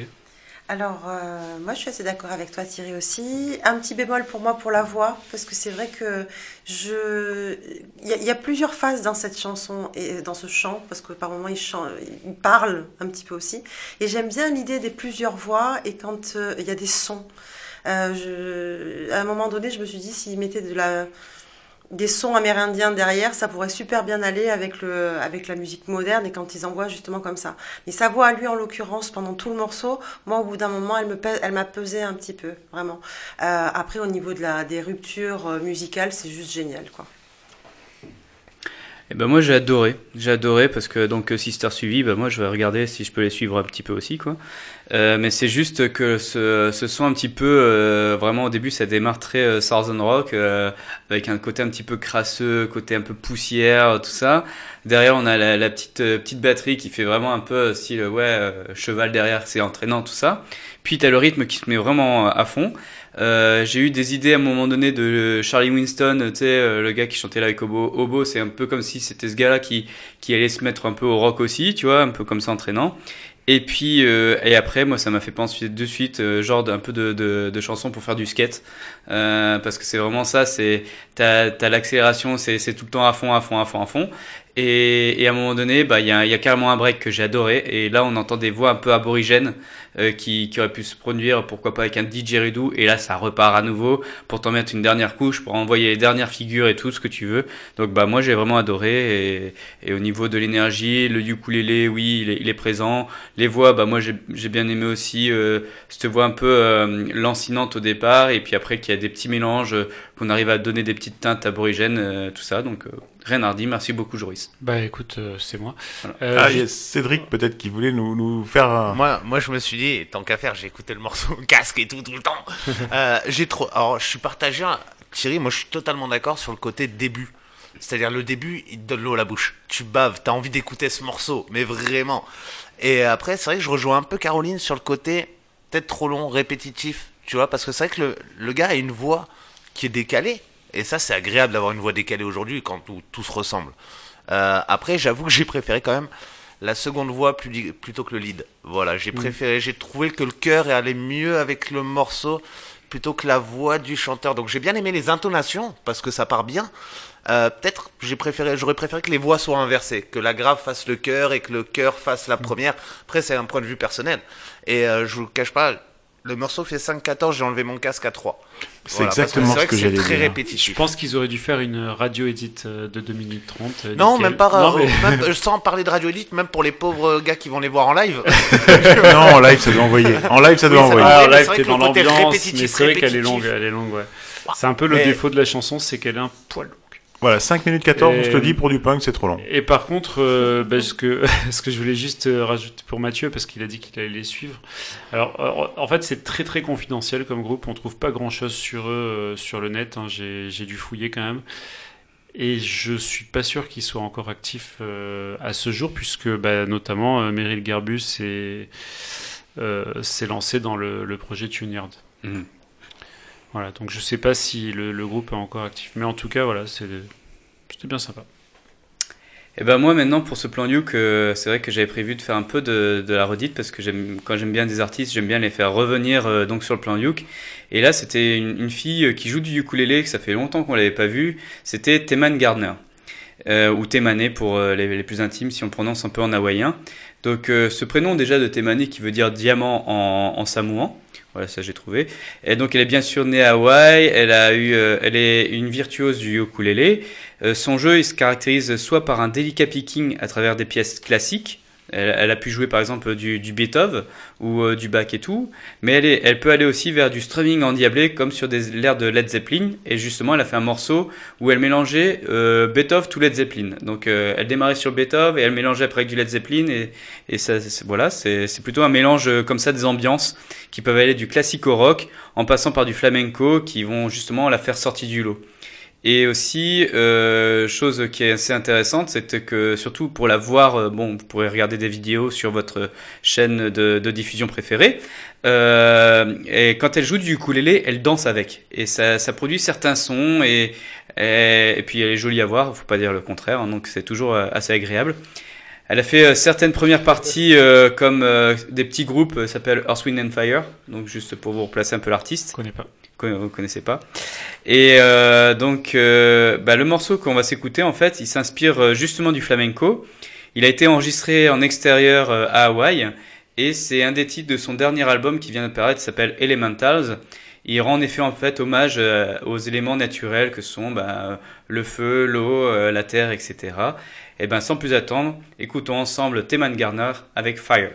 Alors, euh, moi, je suis assez d'accord avec toi, Thierry, aussi. Un petit bémol pour moi pour la voix, parce que c'est vrai que je... Il y, a- plusieurs phases dans cette chanson et dans ce chant, parce que par moments, il, chante, il parle un petit peu aussi. Et j'aime bien l'idée des plusieurs voix et quand euh, il y a des sons. Euh, je... À un moment donné, je me suis dit, s'il mettait de la des sons amérindiens derrière, ça pourrait super bien aller avec, le, avec la musique moderne et quand ils envoient justement comme ça. Mais sa voix à lui, en l'occurrence, pendant tout le morceau, moi, au bout d'un moment, elle, elle m'a pesé un petit peu, vraiment. Euh, après, au niveau de la, des ruptures euh, musicales, c'est juste génial, quoi. Et ben moi j'ai adoré, j'ai adoré parce que donc euh, Sister suivi, ben moi je vais regarder si je peux les suivre un petit peu aussi quoi. Euh, mais c'est juste que ce, ce son un petit peu euh, vraiment au début ça démarre très euh, Southern Rock euh, avec un côté un petit peu crasseux, côté un peu poussière, tout ça. Derrière on a la, la petite euh, petite batterie qui fait vraiment un peu style ouais euh, cheval derrière, c'est entraînant tout ça. Puis t'as le rythme qui se met vraiment à fond. Euh, j'ai eu des idées à un moment donné de Charlie Winston, tu sais, euh, le gars qui chantait là avec Obo. Obo, c'est un peu comme si c'était ce gars-là qui, qui allait se mettre un peu au rock aussi, tu vois, un peu comme ça entraînant. Et puis, euh, et après, moi, ça m'a fait penser de suite, euh, genre d'un peu de, de, de chansons pour faire du skate. Euh, parce que c'est vraiment ça, c'est, t'as, t'as l'accélération, c'est, c'est tout le temps à fond, à fond, à fond, à fond. Et, et à un moment donné, bah, il y a, y a carrément un break que j'ai adoré. Et là, on entend des voix un peu aborigènes euh, qui, qui auraient pu se produire, pourquoi pas avec un didgeridoo. Et là, ça repart à nouveau pour t'en mettre une dernière couche, pour envoyer les dernières figures et tout ce que tu veux. Donc, bah, moi, j'ai vraiment adoré. Et, et au niveau de l'énergie, le ukulélé, oui, il est, il est présent. Les voix, bah, moi, j'ai j'ai bien aimé aussi euh, cette voix un peu euh, lancinante au départ. Et puis après, qu'il y a des petits mélanges, euh, qu'on arrive à donner des petites teintes aborigènes, euh, tout ça. Donc, redire. Merci beaucoup, Joris. Bah écoute, euh, c'est moi. Voilà. Euh, Ah, j'ai- il y a Cédric peut-être qui voulait nous, nous faire un... Moi, moi, je me suis dit, tant qu'à faire, j'ai écouté le morceau au casque et tout, tout le temps. Euh, j'ai trop. Alors, je suis partagé. hein. Thierry, moi, je suis totalement d'accord sur le côté début. C'est-à-dire, le début, il te donne l'eau à la bouche. Tu baves, t'as envie d'écouter ce morceau, mais vraiment. Et après, c'est vrai que je rejoins un peu Caroline sur le côté peut-être trop long, répétitif. Tu vois, parce que c'est vrai que le, le gars a une voix qui est décalée. Et ça, c'est agréable d'avoir une voix décalée aujourd'hui quand tout, tout se ressemble. Euh, après, j'avoue que j'ai préféré quand même la seconde voix plus- plutôt que le lead. Voilà, j'ai préféré, j'ai trouvé que le chœur allait mieux avec le morceau plutôt que la voix du chanteur. Donc j'ai bien aimé les intonations parce que ça part bien. Euh, Peut-être j'ai préféré, j'aurais préféré que les voix soient inversées, que la grave fasse le chœur et que le chœur fasse la première. Après c'est un point de vue personnel. Et euh, je vous le cache pas, le morceau fait 5-14, j'ai enlevé mon casque à 3. C'est Voilà, que exactement c'est vrai ce que c'est j'allais très dire. répétitif. Je pense qu'ils auraient dû faire une radio edit euh, de 2 minutes 30. euh, Non, nickel. même pas. Non, euh, mais- même, sans parler de radio edit, même pour les pauvres gars qui vont les voir en live. non, en live, ça doit envoyer. En live, ça doit Oui, envoyer. Ah, mais live, c'est vrai t'es que dans l'ambiance, mais c'est vrai qu'elle est longue, elle est longue, ouais. C'est un peu le Mais- défaut de la chanson, c'est qu'elle est un poil longue. Voilà, 5 minutes 14, on Et- se le dit, pour du punk, c'est trop long. Et par contre, euh, bah, ce, que, ce que je voulais juste euh, rajouter pour Mathieu, parce qu'il a dit qu'il allait les suivre. Alors, en fait, c'est très très confidentiel comme groupe. On trouve pas grand chose sur eux euh, sur le net. hein. J'ai j'ai dû fouiller quand même. Et je suis pas sûr qu'ils soient encore actifs euh, à ce jour, puisque bah, notamment euh, Meryl Garbus s'est euh, lancé dans le, le projet Tuneyard. Mhm. Voilà, donc je sais pas si le, groupe est encore actif. Mais en tout cas, voilà, c'était bien sympa. Et ben moi maintenant pour ce plan Luke, euh, c'est vrai que j'avais prévu de faire un peu de, de la redite parce que quand j'aime bien des artistes, j'aime bien les faire revenir euh, donc sur le plan Luke. Et là c'était une, fille euh, qui joue du ukulélé, que ça fait longtemps qu'on l'avait pas vue. C'était Teman Gardner euh, ou Temane pour les, plus intimes si on prononce un peu en hawaïen. Donc ce prénom déjà de Temane qui veut dire diamant en, en samoan. Voilà, ça j'ai trouvé. Et donc elle est bien sûr née à Hawaï, elle a eu, euh, elle est une virtuose du ukulélé. Euh, son jeu il se caractérise soit par un délicat picking à travers des pièces classiques. Elle, elle a pu jouer par exemple du, du Beethoven ou euh, du Bach et tout, mais elle, est, elle peut aller aussi vers du strumming endiablé comme sur des l'air de Led Zeppelin. Et justement, elle a fait un morceau où elle mélangeait euh, Beethoven tout Led Zeppelin. Donc euh, elle démarrait sur Beethoven et elle mélangeait après avec du Led Zeppelin et, et ça, voilà, c'est c'est plutôt un mélange euh, comme ça des ambiances qui peuvent aller du classique au rock en passant par du flamenco qui vont justement la faire sortir du lot. Et aussi, euh, chose qui est assez intéressante, c'est que surtout pour la voir, euh, bon, vous pourrez regarder des vidéos sur votre chaîne de, diffusion préférée. Euh, et quand elle joue du ukulélé, elle danse avec, et ça, ça produit certains sons, et, et, et puis elle est jolie à voir, faut pas dire le contraire, hein, donc c'est toujours euh, assez agréable. Elle a fait euh, certaines premières parties euh, comme euh, des petits groupes, euh, s'appelle Earth, Wind and Fire, donc juste pour vous replacer un peu l'artiste. Je connais pas. Vous connaissez pas. Et euh, donc, euh, bah, le morceau qu'on va s'écouter, en fait, il s'inspire justement du flamenco. Il a été enregistré en extérieur euh, à Hawaï, et c'est un des titres de son dernier album qui vient de paraître, qui s'appelle Elementals. Il rend en effet en fait hommage euh, aux éléments naturels que sont bah, le feu, l'eau, euh, la terre, etc. Et ben sans plus attendre, écoutons ensemble Teman Garner avec Fire.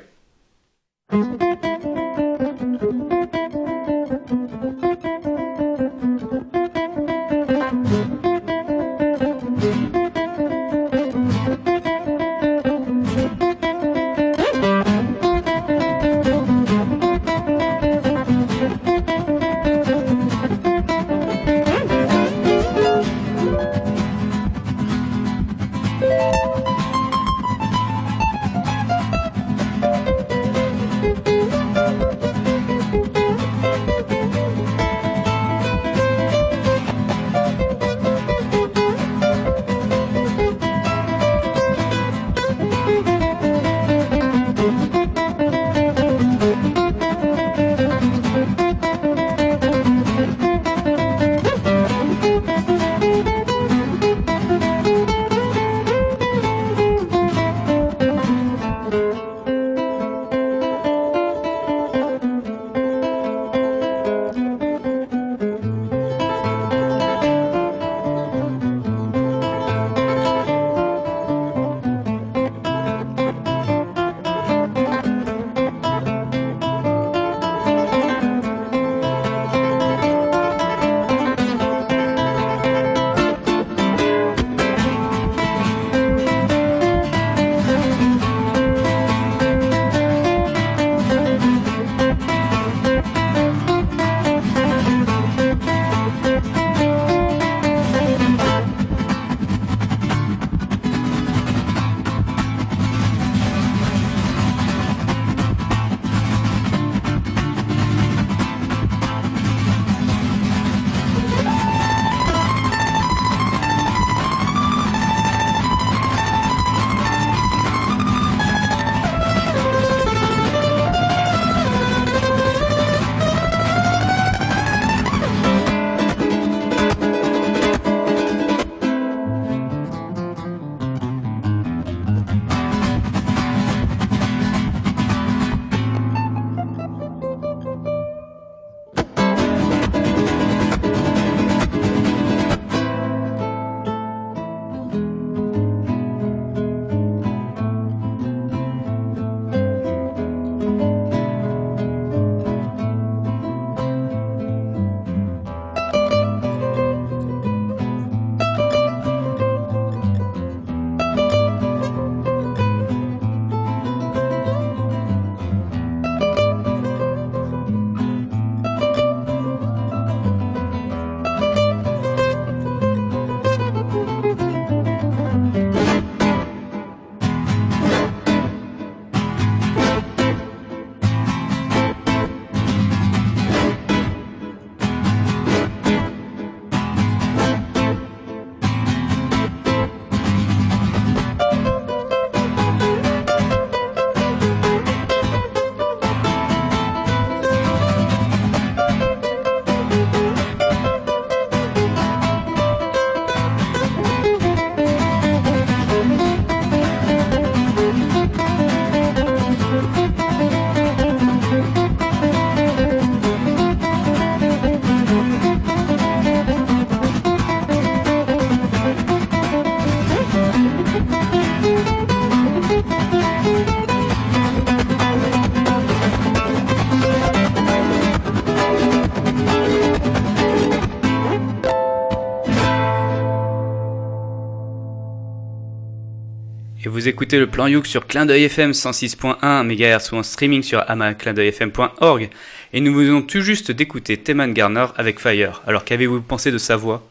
Vous écoutez le plan Youk sur Clin d'œil FM 106.1 MHz ou en streaming sur amaclindeuilfm.org. Et nous venons tout juste d'écouter Teman Garner avec Fire. Alors qu'avez-vous pensé de sa voix?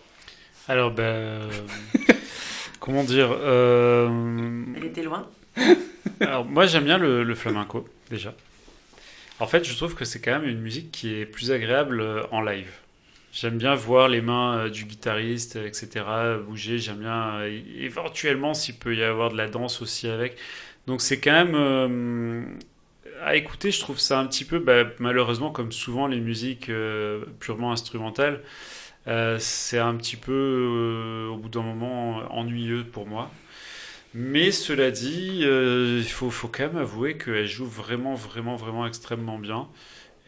Alors, ben. euh, comment dire euh, Elle était loin. Alors, moi, j'aime bien le, le flamenco, déjà. En fait, je trouve que c'est quand même une musique qui est plus agréable euh, en live. J'aime bien voir les mains euh, du guitariste, etc., bouger. J'aime bien, euh, éventuellement, s'il peut y avoir de la danse aussi avec. Donc, c'est quand même. euh, à écouter, je trouve ça un petit peu, bah, malheureusement, comme souvent les musiques purement instrumentales, c'est un petit peu, au bout d'un moment, ennuyeux pour moi. Mais cela dit, il faut quand même avouer qu'elle joue vraiment, vraiment, vraiment extrêmement bien.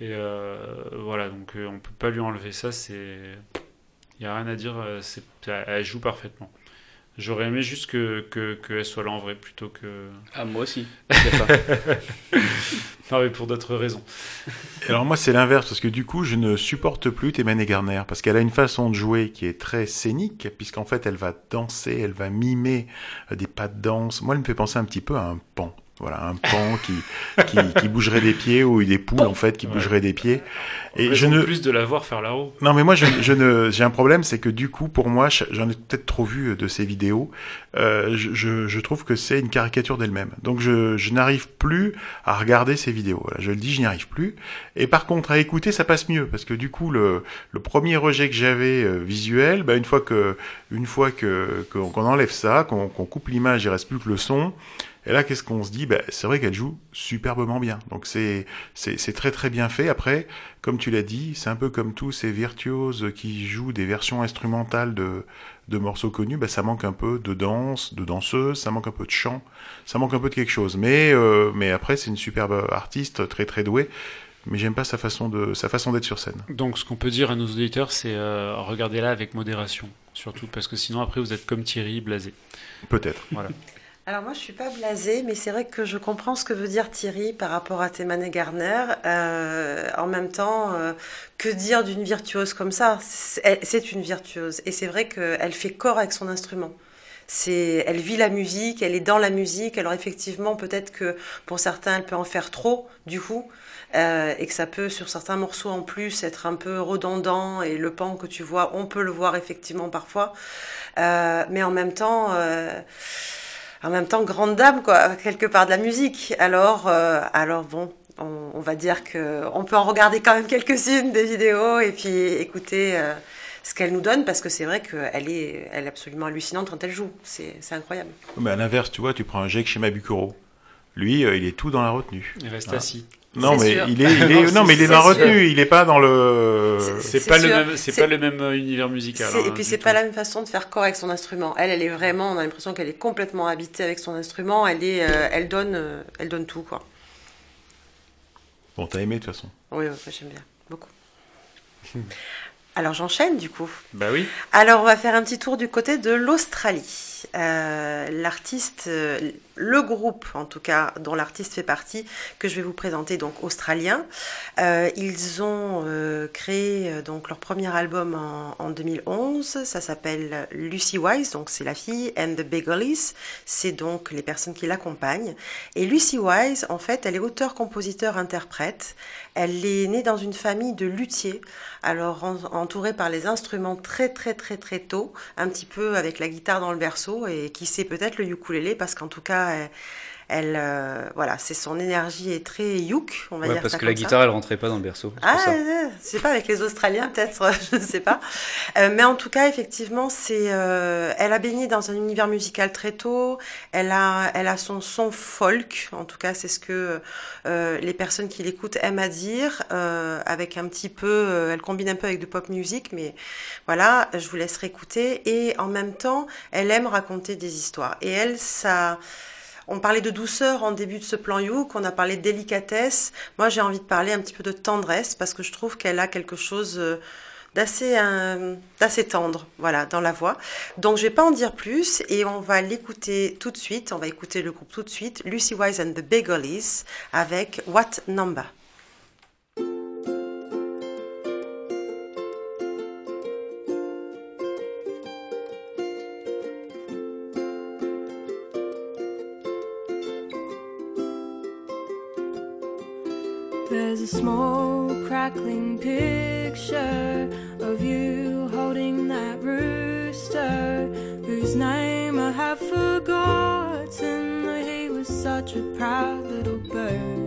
Et euh, voilà, donc euh, on peut pas lui enlever ça, c'est... Il n'y a rien à dire, euh, c'est- elle joue parfaitement. J'aurais aimé juste que que- qu'elle soit là en vrai plutôt que. Ah, moi aussi. Je sais pas. Non, mais pour d'autres raisons. Alors moi c'est l'inverse parce que du coup je ne supporte plus Témane Garner parce qu'elle a une façon de jouer qui est très scénique puisqu'en fait elle va danser, elle va mimer des pas de danse. Moi elle me fait penser un petit peu à un pan. Voilà, un pan qui, qui, qui bougerait des pieds ou des poules en fait qui Ouais. bougeraient des pieds. Et je ne, plus de la voir faire la roue. non mais moi je, je ne j'ai un problème c'est que du coup pour moi je- j'en ai peut-être trop vu de ces vidéos euh, je, je, trouve que c'est une caricature d'elle-même donc je, je n'arrive plus à regarder ces vidéos voilà, je le dis je n'y arrive plus et par contre à écouter ça passe mieux parce que du coup le, le premier rejet que j'avais euh, visuel bah, une fois que une fois que qu'on enlève ça qu'on qu'on coupe l'image il reste plus que le son et là, qu'est-ce qu'on se dit? Ben, C'est vrai qu'elle joue superbement bien. Donc c'est très très bien fait. Après, comme tu l'as dit, c'est un peu comme tous ces virtuoses qui jouent des versions instrumentales de, de morceaux connus, bah, ça manque un peu de danse, de danseuse, ça manque un peu de chant, ça manque un peu de quelque chose. Mais, euh, mais après, c'est une superbe artiste, très très douée, mais j'aime pas sa façon de sa façon d'être sur scène. Donc, ce qu'on peut dire à nos auditeurs, c'est euh, regardez-la avec modération, surtout parce que sinon après vous êtes comme Thierry, blasé. Peut-être. Voilà. Alors moi je suis pas blasée, mais c'est vrai que je comprends ce que veut dire Thierry par rapport à Théman et Garner. Euh, en même temps, euh, que dire d'une virtuose comme ça? C'est une virtuose, et c'est vrai qu'elle fait corps avec son instrument. C'est, elle vit la musique, elle est dans la musique. Alors effectivement, peut-être que pour certains, elle peut en faire trop, du coup, euh, et que ça peut, sur certains morceaux en plus, être un peu redondant. Et le pan que tu vois, on peut le voir effectivement parfois, Euh, mais en même temps. euh, en même temps grande dame quoi quelque part de la musique alors euh, alors bon on, on va dire que on peut en regarder quand même quelques-unes des vidéos et puis écouter euh, ce qu'elle nous donne parce que c'est vrai qu'elle est elle est absolument hallucinante quand elle joue c'est c'est incroyable Mais à l'inverse, tu vois, tu prends un Jake chez Mabukuro. Lui, euh, il est tout dans la retenue. Il reste assis. Non, mais sûr. il est, il est, non, mais il est dans retenue. Il est pas dans le. C'est- pas, le même, c'est pas le même euh, univers musical. Hein, et puis c'est pas la même façon de faire corps avec son instrument elle elle est vraiment on a l'impression qu'elle est complètement habitée avec son instrument elle est euh, elle donne euh, elle donne tout quoi Bon, t'as aimé de toute façon. oui, oui j'aime bien beaucoup alors j'enchaîne du coup Bah oui. Alors, on va faire un petit tour du côté de l'Australie. Euh, l'artiste, euh, le groupe en tout cas, dont l'artiste fait partie, que je vais vous présenter, donc australien. Euh, ils ont créé donc leur premier album en, en 2011. Ça s'appelle Lucy Wise, donc c'est la fille, and the Begolies, c'est donc les personnes qui l'accompagnent. Et Lucy Wise, en fait, elle est auteur, compositeur, interprète. Elle est née dans une famille de luthiers, alors en- entourée par les instruments très très très très tôt, un petit peu avec la guitare dans le berceau et qui sait peut-être le ukulélé parce qu'en tout cas, elle, euh, voilà, c'est son énergie est très youk, on va Ouais, dire parce ça que la ça. guitare, elle rentrait pas dans le berceau. c'est Ah, ouais, je sais pas, avec les Australiens peut-être, je ne sais pas. Euh, mais en tout cas, effectivement, c'est, euh, elle a baigné dans un univers musical très tôt. Elle a, elle a son son folk, en tout cas, c'est ce que euh, les personnes qui l'écoutent aiment à dire, euh, avec un petit peu, euh, elle combine un peu avec de pop music, mais voilà, je vous laisserai écouter. Et en même temps, elle aime raconter des histoires. Et elle, ça. On parlait de douceur en début de ce plan You, qu'on a parlé de délicatesse. Moi, j'ai envie de parler un petit peu de tendresse parce que je trouve qu'elle a quelque chose euh, d'assez euh, d'assez tendre, voilà, dans la voix. Donc, je vais pas en dire plus et on va l'écouter tout de suite. On va écouter le groupe tout de suite, Lucy Wise and the Begolies avec What Number? Small crackling picture of you holding that rooster whose name I have forgotten, he was such a proud little bird.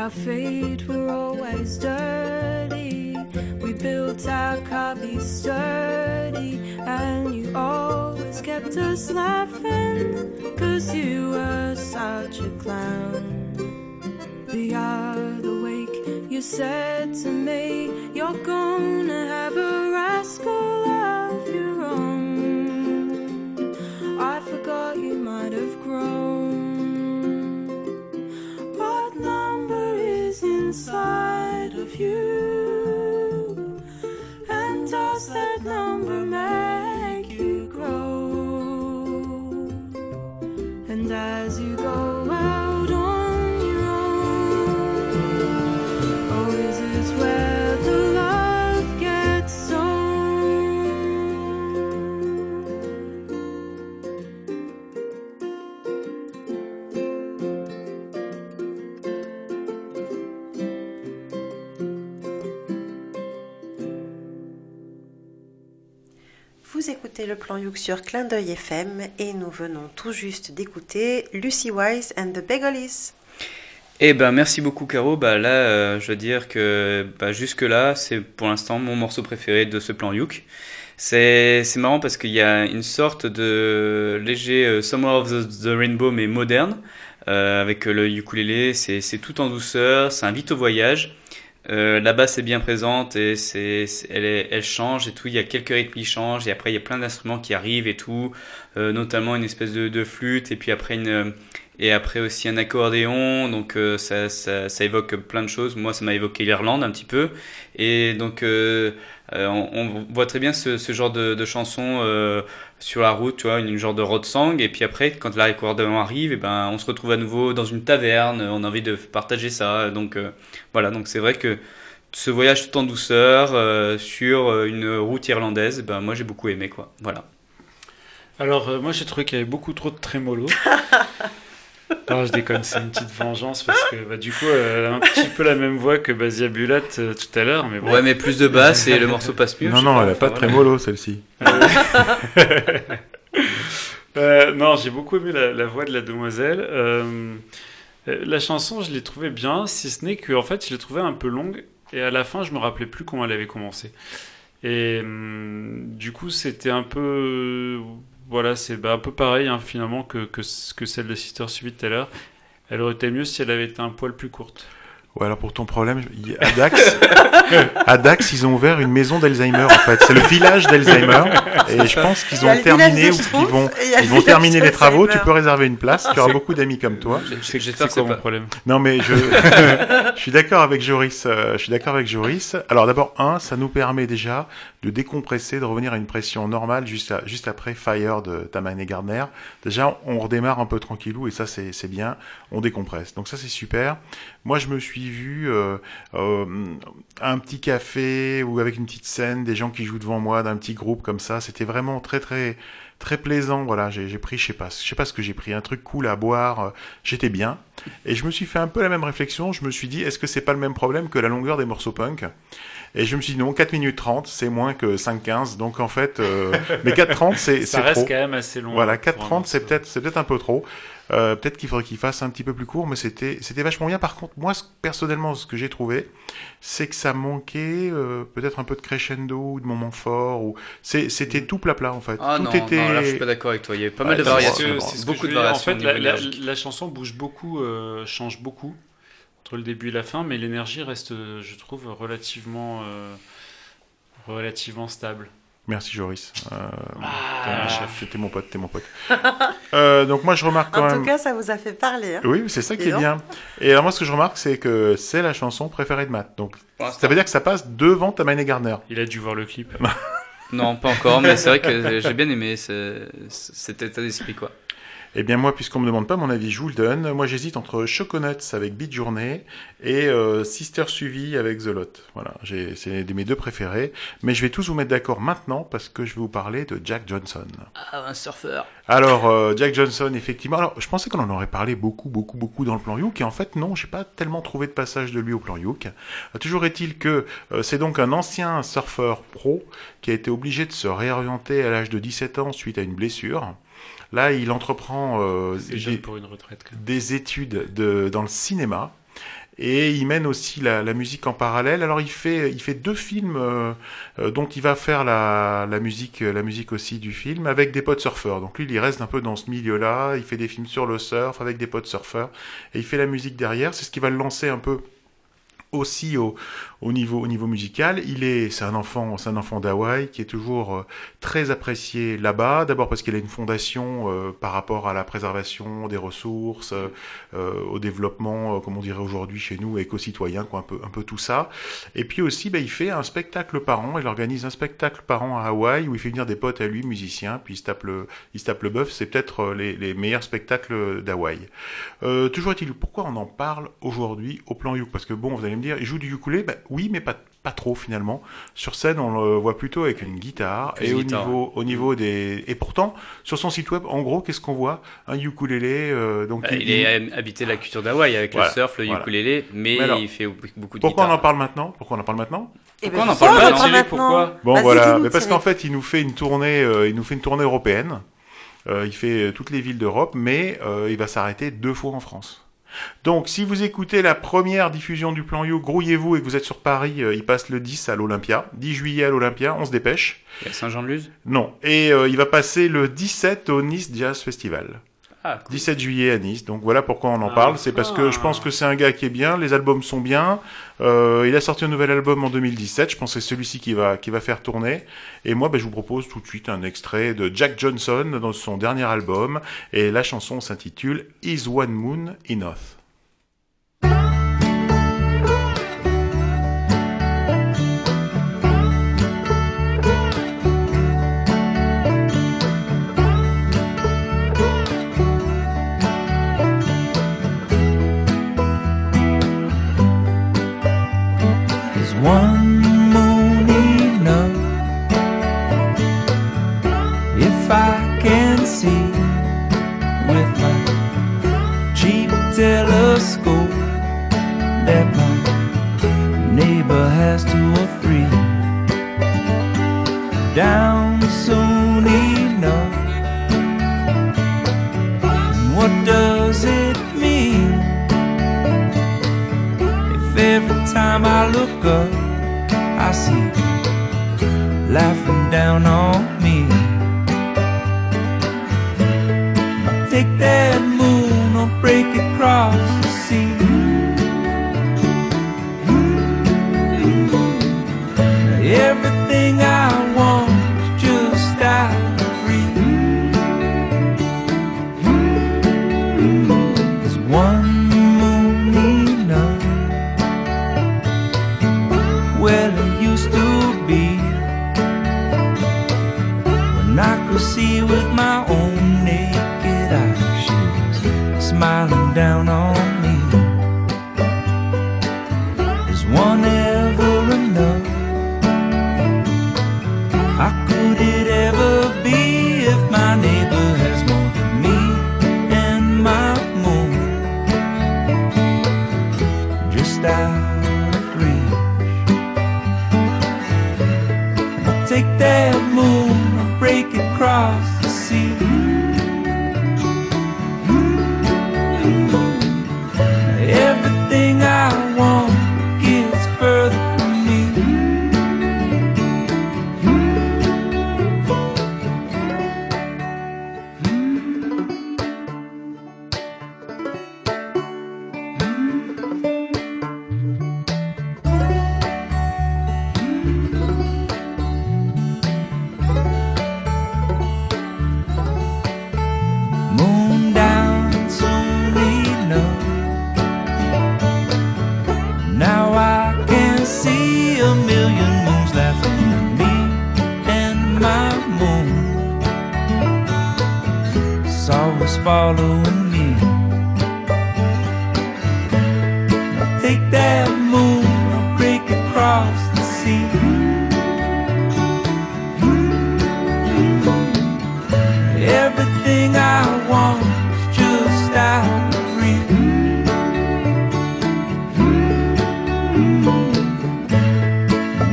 Our feet were always dirty. We built our cubby sturdy, and you always kept us laughing. Cause you were such a clown. The other week you said le plan Youk sur Clin d'œil FM et nous venons tout juste d'écouter Lucy Wise and the Begolies. Eh ben merci beaucoup Caro. Bah là, euh, je veux dire que bah, jusque là, c'est pour l'instant mon morceau préféré de ce plan Youk. C'est marrant parce qu'il y a une sorte de léger euh, Summer of the, Rainbow mais moderne euh, avec le ukulélé. C'est tout en douceur, ça invite au voyage. Euh, la basse est bien présente et c'est, elle, est- elle change et tout. Il y a quelques rythmes qui changent et après il y a plein d'instruments qui arrivent et tout, euh, notamment une espèce de, flûte et puis après une et après aussi un accordéon. Donc euh, ça, ça, ça évoque plein de choses. Moi, ça m'a évoqué l'Irlande un petit peu et donc euh, euh, on, on voit très bien ce, ce genre de, de chanson euh, sur la route, tu vois, une, une genre de road song. Et puis après, quand l'accordéon arrive, et ben on se retrouve à nouveau dans une taverne. On a envie de partager ça. Donc euh, voilà, donc c'est vrai que ce voyage tout en douceur euh, sur euh, une route irlandaise, ben moi j'ai beaucoup aimé quoi. Voilà. Alors, euh, moi, j'ai trouvé qu'il y avait beaucoup trop de trémolo. Non, je déconne, c'est une petite vengeance parce que bah, du coup, elle a un petit peu la même voix que Basia Bulat euh, tout à l'heure. Mais bon. Ouais, mais plus de basse et le morceau passe mieux. Non, non, elle a pas de trémolo, celle-ci. Euh, non, j'ai beaucoup aimé la, la voix de la demoiselle. Euh, euh, la chanson, je l'ai trouvée bien, si ce n'est que en fait, je l'ai trouvée un peu longue et à la fin, je me rappelais plus comment elle avait commencé. Et hum, du coup, c'était un peu, voilà, c'est bah, un peu pareil hein, finalement que, que, ce- que celle de Sister Subit tout à l'heure. Elle aurait été mieux si elle avait été un poil plus courte. Ouais, alors pour ton problème, à Dax, à Dax, ils ont ouvert une maison d'Alzheimer en fait. C'est le village d'Alzheimer et je pense qu'ils ont terminé ou qu'ils vont, ils vont terminer les travaux. Tu peux réserver une place. Tu auras beaucoup d'amis comme toi. J'espère que c'est quoi mon problème? Non, mais je, je suis d'accord avec Joris. euh, je suis d'accord avec Joris. Alors d'abord, un, ça nous permet déjà de décompresser, de revenir à une pression normale juste, à- juste après Fire de Taman et Gardner. Déjà, on redémarre un peu tranquillou et ça, c'est bien. On décompresse. Donc ça, c'est super. Moi, je me suis vu euh, euh, à un petit café ou avec une petite scène, des gens qui jouent devant moi, d'un petit groupe comme ça. C'était vraiment très très très plaisant. Voilà, j'ai pris, je sais pas, je sais pas ce que j'ai pris, un truc cool à boire. euh, J'étais bien. Et je me suis fait un peu la même réflexion. Je me suis dit, est-ce que c'est pas le même problème que la longueur des morceaux punk? Et je me suis dit non, 4 minutes 30, c'est moins que 5-15. Donc en fait, euh, mais 4-30, c'est Ça reste trop. quand même assez long. Voilà, pour un 4,30 c'est peut-être c'est peut-être un peu trop. Euh, peut-être qu'il faudrait qu'il fasse un petit peu plus court, mais c'était c'était vachement bien. Par contre, moi personnellement, ce que j'ai trouvé, c'est que ça manquait euh, peut-être un peu de crescendo ou de moments forts. Ou c'est c'était tout plat plat en fait. Ah tout non, était. non, là je suis pas d'accord avec toi. Il y avait pas Ouais, mal de variations, que beaucoup de variations. En fait, la, la- la chanson bouge beaucoup, euh, change beaucoup entre le début et la fin, mais l'énergie reste, je trouve, relativement, euh, relativement stable. Merci Joris. Euh, Ah. mon pote, t'es mon pote. Euh, donc moi je remarque quand En même. tout cas, ça vous a fait parler. hein. Oui, c'est ça qui est bien. Et alors moi, ce que je remarque, c'est que c'est la chanson préférée de Matt. Donc, ça veut dire que ça passe devant Tamane Gardner. Il a dû voir le clip. Non, pas encore, mais c'est vrai que j'ai bien aimé ce- cet état d'esprit, quoi. Eh bien, moi, puisqu'on me demande pas mon avis, je vous le donne. Moi, j'hésite entre Choconuts avec Beat Journée et euh, Sister Suivi avec The Lot. Voilà, c'est mes deux préférés. Mais je vais tous vous mettre d'accord maintenant parce que je vais vous parler de Jack Johnson. Ah, un surfeur. Alors, euh, Jack Johnson, effectivement. Alors, je pensais qu'on en aurait parlé beaucoup, beaucoup, beaucoup dans le plan Youk, et en fait, non, j'ai pas tellement trouvé de passage de lui au plan Youk. Euh, toujours est-il que euh, c'est donc un ancien surfeur pro qui a été obligé de se réorienter à l'âge de 17 ans suite à une blessure. Là, il entreprend euh, des, pour une retraite. quand même. des études de, dans le cinéma. Et il mène aussi la, la musique en parallèle. Alors il fait, il fait deux films euh, euh, dont il va faire la, la musique, la musique aussi du film avec des potes surfeurs. Donc lui, il reste un peu dans ce milieu-là. Il fait des films sur le surf avec des potes surfeurs et il fait la musique derrière. C'est ce qui va le lancer un peu aussi au, au niveau au niveau musical. Il est c'est un enfant c'est un enfant d'Hawaï qui est toujours euh, très apprécié là-bas. D'abord parce qu'il a une fondation euh, par rapport à la préservation des ressources, euh, euh, au développement, euh, comme on dirait aujourd'hui chez nous, éco-citoyen, quoi, un peu un peu tout ça. Et puis aussi, bah, il fait un spectacle par an. Il organise un spectacle par an à Hawaï où il fait venir des potes à lui, musiciens, puis il se tape le il se tape le bœuf. C'est peut-être euh, les, les meilleurs spectacles d'Hawaï. Toujours est-il, pourquoi on en parle aujourd'hui au plan Youk Parce que bon, vous allez me dire, il joue du ukulélé, bah, oui, mais pas, pas trop finalement. Sur scène, on le voit plutôt avec une guitare. Plus et au niveau, au niveau des, et pourtant, sur son site web, en gros, qu'est-ce qu'on voit? Un ukulélé. euh, donc Bah, il est habité la culture d'Hawaï avec Voilà, le surf, le voilà. ukulélé, mais, Mais alors, il fait beaucoup de Pourquoi on en parle maintenant? Pourquoi on en parle maintenant? Eh Pourquoi ben, on en parle pourquoi pas, on en Thierry, parle pourquoi maintenant Bon voilà, mais parce qu'en fait, il nous fait une tournée, euh, il nous fait une tournée européenne. Euh, il fait euh, toutes les villes d'Europe, mais euh, il va s'arrêter deux fois en France. Donc, si vous écoutez la première diffusion du plan You, grouillez-vous et que vous êtes sur Paris, euh, il passe le 10 à l'Olympia, 10 juillet à l'Olympia, on se dépêche. Il y a Saint-Jean-de-Luz? Non, et euh, il va passer le 17 au Nice Jazz Festival. Ah, cool. 17 juillet à Nice. Donc voilà pourquoi on en Ah. parle. C'est parce que je pense que c'est un gars qui est bien. Les albums sont bien. Euh, il a sorti un nouvel album en 2017. Je pense que c'est celui-ci qui va qui va faire tourner. Et moi, ben, je vous propose tout de suite un extrait de Jack Johnson dans son dernier album. Et la chanson s'intitule Is One Moon Enough? One moon enough? If I can see with my cheap telescope that my neighbor has two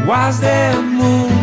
Was there moon?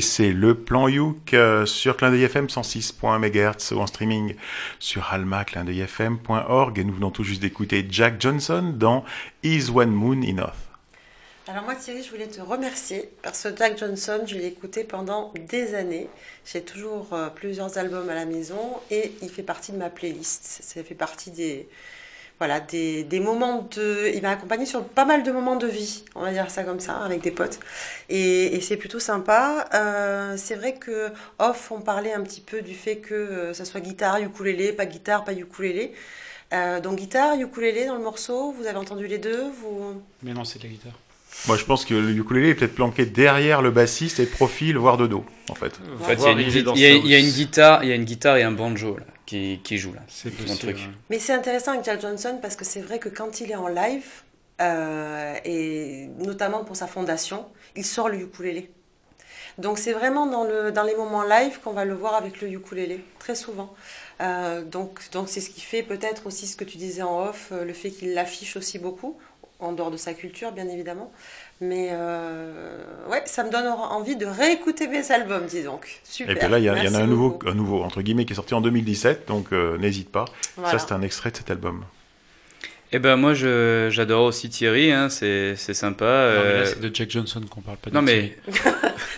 Et c'est le plan Youk euh, sur Clin FM 106.1 MHz ou en streaming sur almaclindeuilfm.org. Et nous venons tout juste d'écouter Jack Johnson dans Is One Moon Enough. Alors moi Thierry, je voulais te remercier parce que Jack Johnson, je l'ai écouté pendant des années. J'ai toujours euh, plusieurs albums à la maison et il fait partie de ma playlist. Ça fait partie des voilà des, des moments de. Il m'a accompagné sur pas mal de moments de vie, on va dire ça comme ça, avec des potes. Et, et c'est plutôt sympa. Euh, c'est vrai que off, on parlait un petit peu du fait que euh, ça soit guitare, ukulélé, pas guitare, pas ukulélé. Euh, donc guitare, ukulélé dans le morceau, vous avez entendu les deux vous... Mais non, c'est de la guitare. Moi, je pense que le ukulélé est peut-être planqué derrière le bassiste et de profil, voire de dos, en fait. En fait, il y, a une, gui- il y a- il y a une guitare, il y a une guitare et un banjo là, qui, qui joue là. C'est possible, truc. ouais. Mais c'est intéressant avec Jack Johnson parce que c'est vrai que quand il est en live, euh, et notamment pour sa fondation, il sort le ukulélé. Donc c'est vraiment dans, le, dans les moments live qu'on va le voir avec le ukulélé, très souvent. Euh, donc donc c'est ce qui fait peut-être aussi ce que tu disais en off, euh, le fait qu'il l'affiche aussi beaucoup, en dehors de sa culture bien évidemment. Mais euh, ouais, ça me donne envie de réécouter mes albums, dis donc. Super. Et puis là, il y, en a un nouveau, un nouveau, entre guillemets, qui est sorti en 2017, donc euh, n'hésite pas. Voilà. Ça, c'est un extrait de cet album. Eh ben moi je j'adore aussi Thierry, hein, c'est c'est sympa. Non, mais euh, là, c'est de Jack Johnson qu'on parle pas. de Non mais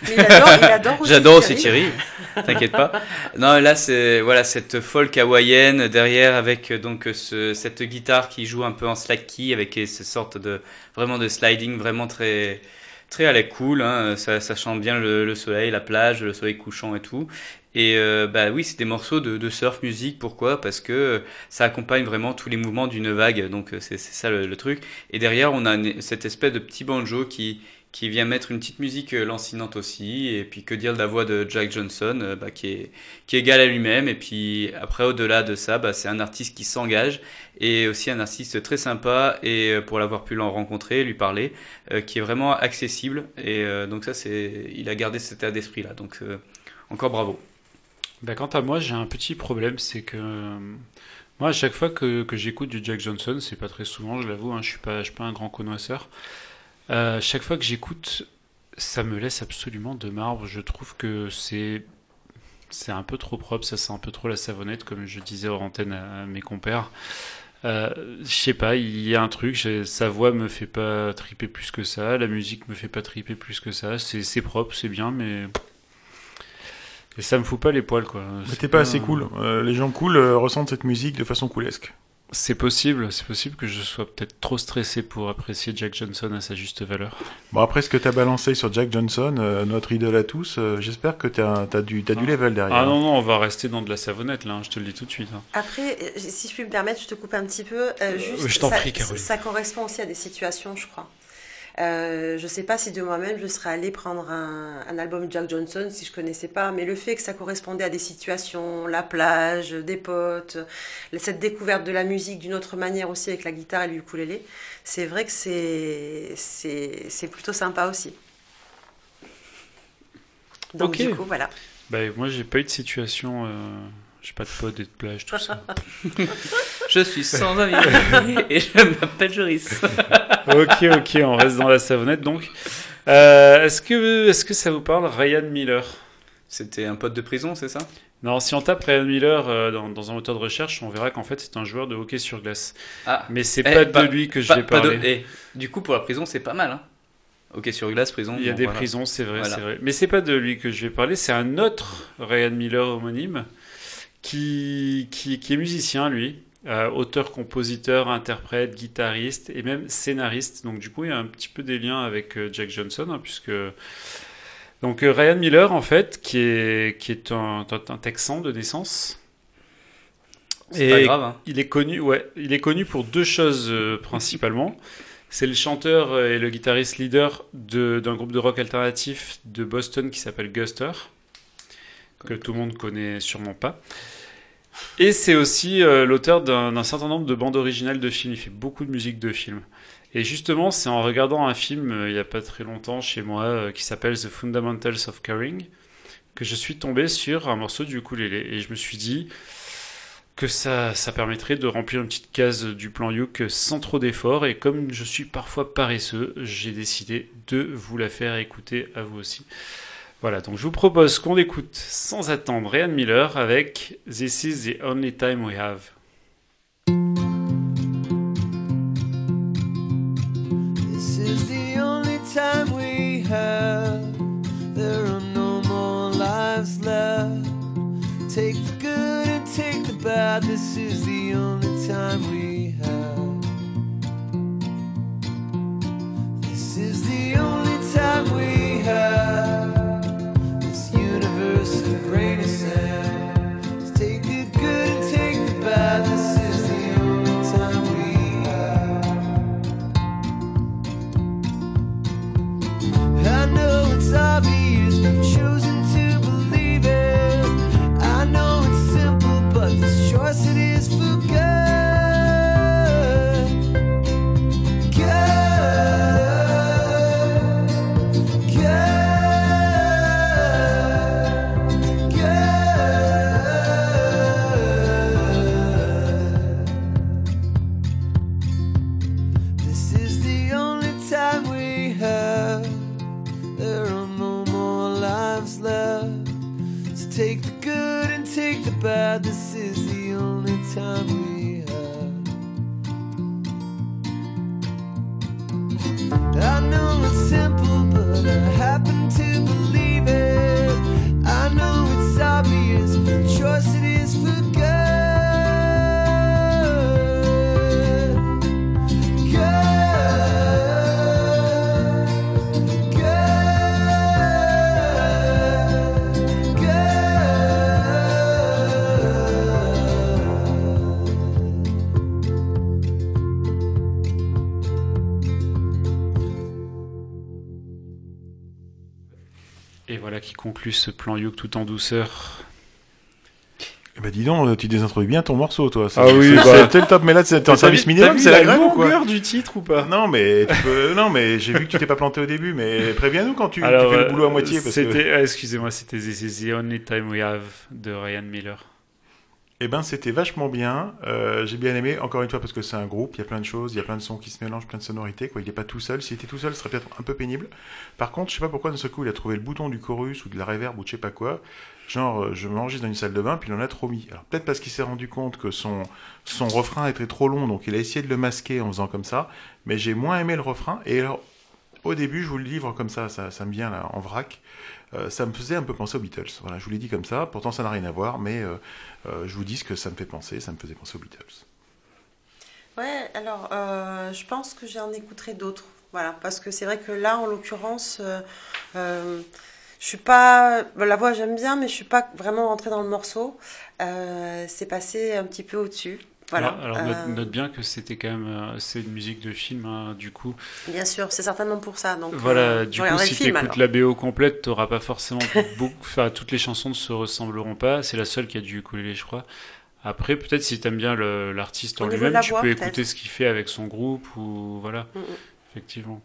Mais il adore, il adore aussi J'adore aussi Thierry. Thierry, t'inquiète pas. Non, là c'est voilà cette folk hawaïenne derrière avec euh, donc ce, cette guitare qui joue un peu en slack key avec ces sortes de vraiment de sliding vraiment très très à la cool. Hein. Ça, ça chante bien le, le soleil, la plage, le soleil couchant et tout. Et euh, bah oui, c'est des morceaux de, de surf music. Pourquoi? Parce que ça accompagne vraiment tous les mouvements d'une vague. Donc euh, c'est ça le, le truc. Et derrière, on a une- cette espèce de petit banjo qui qui vient mettre une petite musique euh, lancinante aussi. Et puis que dire de la voix de Jack Johnson, euh, bah, qui est qui est égal à lui-même. Et puis après, au-delà de ça, bah, c'est un artiste qui s'engage et aussi un artiste très sympa. Et euh, pour l'avoir pu l'en rencontrer, lui parler, euh, qui est vraiment accessible. Et euh, donc ça, c'est il a gardé cet état d'esprit là. Donc euh, encore bravo. Bah, quant à moi, j'ai un petit problème, c'est que euh, Moi, à chaque fois que, j'écoute du Jack Johnson, c'est pas très souvent, je l'avoue, hein, je suis pas, je suis pas un grand connoisseur. Euh, chaque fois que j'écoute, ça me laisse absolument de marbre. Je trouve que c'est c'est un peu trop propre, ça sent un peu trop la savonnette, comme je disais hors antenne à, mes compères. Euh, je sais pas, il y a un truc, sa voix me fait pas triper plus que ça, la musique me fait pas triper plus que ça. C'est c'est propre, c'est bien, mais et ça me fout pas les poils quoi. Mais C'est t'es pas assez cool. Euh, les gens cool euh, ressentent cette musique de façon coolesque. C'est possible, c'est possible que je sois peut-être trop stressé pour apprécier Jack Johnson à sa juste valeur. Bon, après ce que t'as balancé sur Jack Johnson, euh, notre idole à tous, euh, j'espère que t'as as du, t'as du level derrière. Ah non, non, on va rester dans de la savonnette là, hein, je te le dis tout de suite. hein. Après, si je puis me permettre, je te coupe un petit peu. euh, juste, je t'en prie, Caroline. ça correspond aussi à des situations, je crois. Euh, je sais pas si de moi-même je serais allée prendre un, un album Jack Johnson si je connaissais pas, mais le fait que ça correspondait à des situations, la plage, des potes, cette découverte de la musique d'une autre manière aussi avec la guitare et le ukulélé, c'est vrai que c'est plutôt sympa aussi. Donc du coup voilà. Bah, moi j'ai pas eu de situation, euh, j'ai pas de potes et de plage, tout ça. Je suis sans amis et je m'appelle Joris. ok, ok, on reste dans la savonnette donc. Euh, est-ce que, est-ce que ça vous parle Ryan Miller? C'était un pote de prison, c'est ça? Non, si on tape Ryan Miller euh, dans, dans un moteur de recherche, on verra qu'en fait c'est un joueur de hockey sur glace. Ah, Mais c'est Eh, pas pas- de lui que je vais pas de- parler. eh, du coup, pour la prison, c'est pas mal. Hein ok, sur glace, prison. Il y a bon, des voilà. prisons, c'est vrai, Voilà. c'est vrai. Mais c'est pas de lui que je vais parler, c'est un autre Ryan Miller homonyme qui, qui, qui est musicien, lui. Euh, auteur, compositeur, interprète, guitariste et même scénariste. Donc du coup, il y a un petit peu des liens avec euh, Jack Johnson, hein, puisque... Donc euh, Ryan Miller, en fait, qui est, qui est un, un- Texan de naissance. C'est pas grave, hein. Il est connu, ouais, il est connu pour deux choses euh, principalement. C'est le chanteur et le guitariste leader de- d'un groupe de rock alternatif de Boston qui s'appelle Guster, que tout le monde connaît sûrement pas. Et c'est aussi euh, l'auteur d'un certain nombre de bandes originales de films. Il fait beaucoup de musique de films. Et justement, c'est en regardant un film euh, il n'y a pas très longtemps chez moi euh, qui s'appelle The Fundamentals of Caring que je suis tombé sur un morceau du ukulélé. Et je me suis dit que ça, ça permettrait de remplir une petite case du plan Youk sans trop d'efforts. Et comme je suis parfois paresseux, j'ai décidé de vous la faire écouter à vous aussi. Voilà, donc je vous propose qu'on écoute sans attendre Ryan Miller avec This is the only time we have. This is the only time we have. There are no more lives left. Take the good and take the bad. This is the only time we have. This is the only time we have. I know it's simple, but I happen to conclut ce plan Youk tout en douceur. Eh ben dis donc, tu désintroduis bien ton morceau, toi. Ah oui, c'est- bah. c'est le top, mais là, c'est un service minimum, c'est la la grève ou quoi longueur du titre ou pas? Non, mais tu peux... non, mais j'ai vu que tu t'es pas planté au début, mais préviens-nous quand tu, fais le euh, boulot à moitié. Parce que... ah, excusez-moi, c'était This is the only time we have de Ryan Miller. Eh ben, c'était vachement bien. Euh, j'ai bien aimé, encore une fois, parce que c'est un groupe, il y a plein de choses, il y a plein de sons qui se mélangent, plein de sonorités. Quoi. Il n'est pas tout seul. S'il était tout seul, ce serait peut-être un peu pénible. Par contre, je sais pas pourquoi, d'un seul coup, il a trouvé le bouton du chorus ou de la reverb ou je sais pas quoi. Genre, euh, je m'enregistre dans une salle de bain, puis il en a trop mis. Alors, peut-être parce qu'il s'est rendu compte que son, son refrain était trop long, donc il a essayé de le masquer en faisant comme ça. Mais j'ai moins aimé le refrain. Et alors, au début, je vous le livre comme ça, ça, ça me vient là, en vrac. Euh, ça me faisait un peu penser aux Beatles. Voilà, je vous l'ai dit comme ça. Pourtant, ça n'a rien à voir, mais euh, euh, je vous dis ce que ça me fait penser. Ça me faisait penser aux Beatles. Ouais, alors je pense que j'en écouterai d'autres. Voilà, parce que c'est vrai que là, en l'occurrence, je suis pas. La voix, j'aime bien, mais je suis pas vraiment rentrée dans le morceau. C'est passé un petit peu au-dessus. Voilà. Alors, alors note, Euh, note bien que c'était quand même euh, c'est une musique de film, hein, du coup. Bien sûr, c'est certainement pour ça. Donc, Voilà, euh, du coup, si tu écoutes la BO complète, t'auras pas forcément beaucoup. Enfin, toutes les chansons ne se ressembleront pas. C'est la seule qui a du ukulélé, je crois. Après, peut-être si t'aimes bien l'artiste en lui-même, tu voix, peux écouter ce qu'il fait avec son groupe ou voilà. Mm, mm. Effectivement.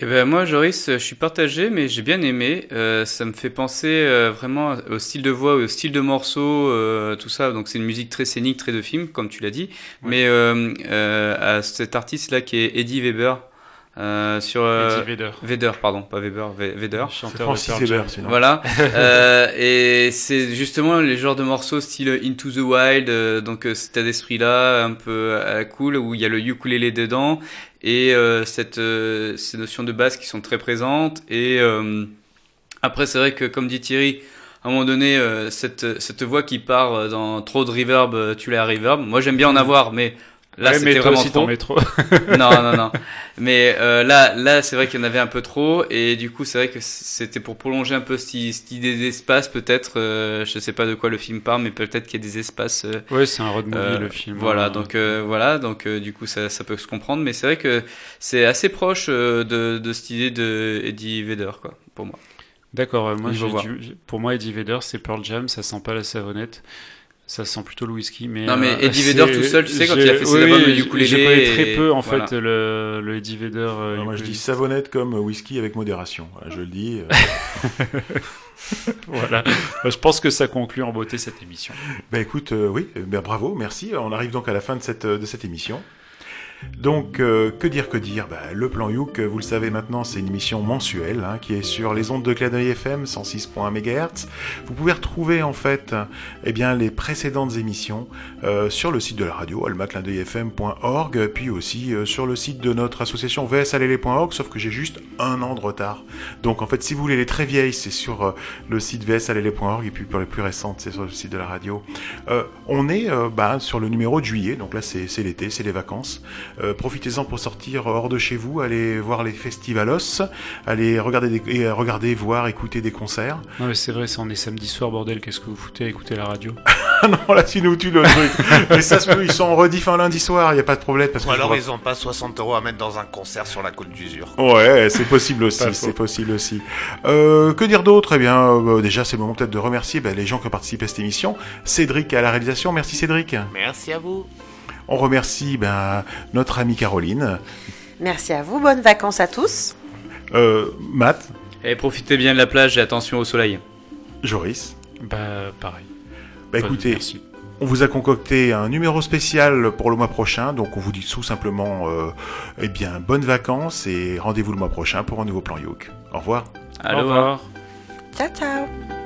Eh ben moi, Joris, je suis partagé, mais j'ai bien aimé. Euh, ça me fait penser euh, vraiment au style de voix, au style de morceau, euh, tout ça. Donc c'est une musique très scénique, très de film, comme tu l'as dit. Mais euh, euh, à cet artiste-là qui est Eddie Weber. Euh, sur euh, Eddie Vedder. Vedder, pardon, pas Weber, Vedder. Chanteur de Weber. Voilà. Euh, et c'est justement les genres de morceaux style Into the Wild, euh, donc euh, cet état d'esprit-là, un peu euh, cool, où il y a le ukulélé dedans, et euh, cette, euh, ces notions de basse qui sont très présentes. Et euh, après, c'est vrai que, comme dit Thierry, à un moment donné, cette, voix qui part dans trop de reverb, tu l'as reverb. Moi, j'aime bien en avoir, mais là, Ouais, c'était vraiment aussi, trop. non, non, non. Mais euh, là, là, c'est vrai qu'il y en avait un peu trop, et du coup, c'est vrai que c'était pour prolonger un peu cette, cette idée d'espace, peut-être. euh, je sais pas de quoi le film parle, mais peut-être qu'il y a des espaces. euh, Ouais, c'est un road movie euh, le film. Voilà, hein. donc voilà, donc du coup, ça, ça peut se comprendre, mais c'est vrai que c'est assez proche de, de cette idée de Eddie Vedder, quoi, pour moi. D'accord, moi, du- pour moi, Eddie Vedder, c'est Pearl Jam, ça sent pas la savonnette. Ça sent plutôt le whisky, mais Non, mais euh, Eddie Vedder tout seul, tu sais, quand il a fait ses oui, albums ukulélé J'ai connais très peu en voilà. fait le, le Eddie Vedder. euh, Alors, moi, je dis savonnette comme whisky avec modération. Voilà, je le dis. euh. voilà. Bah, je pense que ça conclut en beauté cette émission. Ben écoute, euh, oui, ben bravo, merci. On arrive donc à la fin de cette, de cette émission. Donc, euh, que dire, que dire? Ben, Le plan Youk, euh, vous le savez maintenant, c'est une émission mensuelle hein, qui est sur les ondes de Clin FM 106.1 MHz. Vous pouvez retrouver en fait eh bien, les précédentes émissions euh, sur le site de la radio, almaclindeuilfm.org, puis aussi sur le site de notre association vsalele.org, sauf que j'ai juste un an de retard. Donc en fait, si vous voulez les très vieilles, c'est sur le site vsalele.org, et puis pour les plus récentes, c'est sur le site de la radio. On est bah, sur le numéro de juillet, donc là c'est l'été, c'est les vacances. Euh, Profitez-en pour sortir hors de chez vous, aller voir les festivalos, aller regarder, des, et, regarder, voir, écouter des concerts. Non, mais c'est vrai, c'est on est samedi soir, bordel. Qu'est-ce que vous foutez à écouter la radio? Non, là tu nous tues le truc. Mais ça se peut, ils sont en rediff un lundi soir, il n'y a pas de problème. Parce Ou que alors ils ont pas 60 euros à mettre dans un concert sur la côte d'usure. Ouais, c'est possible aussi, c'est possible aussi. Euh, que dire d'autre? Eh bien, euh, déjà, c'est le moment peut-être de remercier ben, les gens qui ont participé à cette émission. Cédric à la réalisation, merci Cédric. Merci à vous. On remercie ben, notre amie Caroline, Merci à vous, bonnes vacances à tous. euh, Matt, Et profitez bien de la plage et attention au soleil. Joris. Bah, pareil. Bah écoutez, merci. on vous a concocté un numéro spécial pour le mois prochain, donc on vous dit tout simplement, euh, eh bien, bonnes vacances et rendez-vous le mois prochain pour un nouveau plan Yoke. Au revoir. Allô, Au revoir. Ciao, ciao.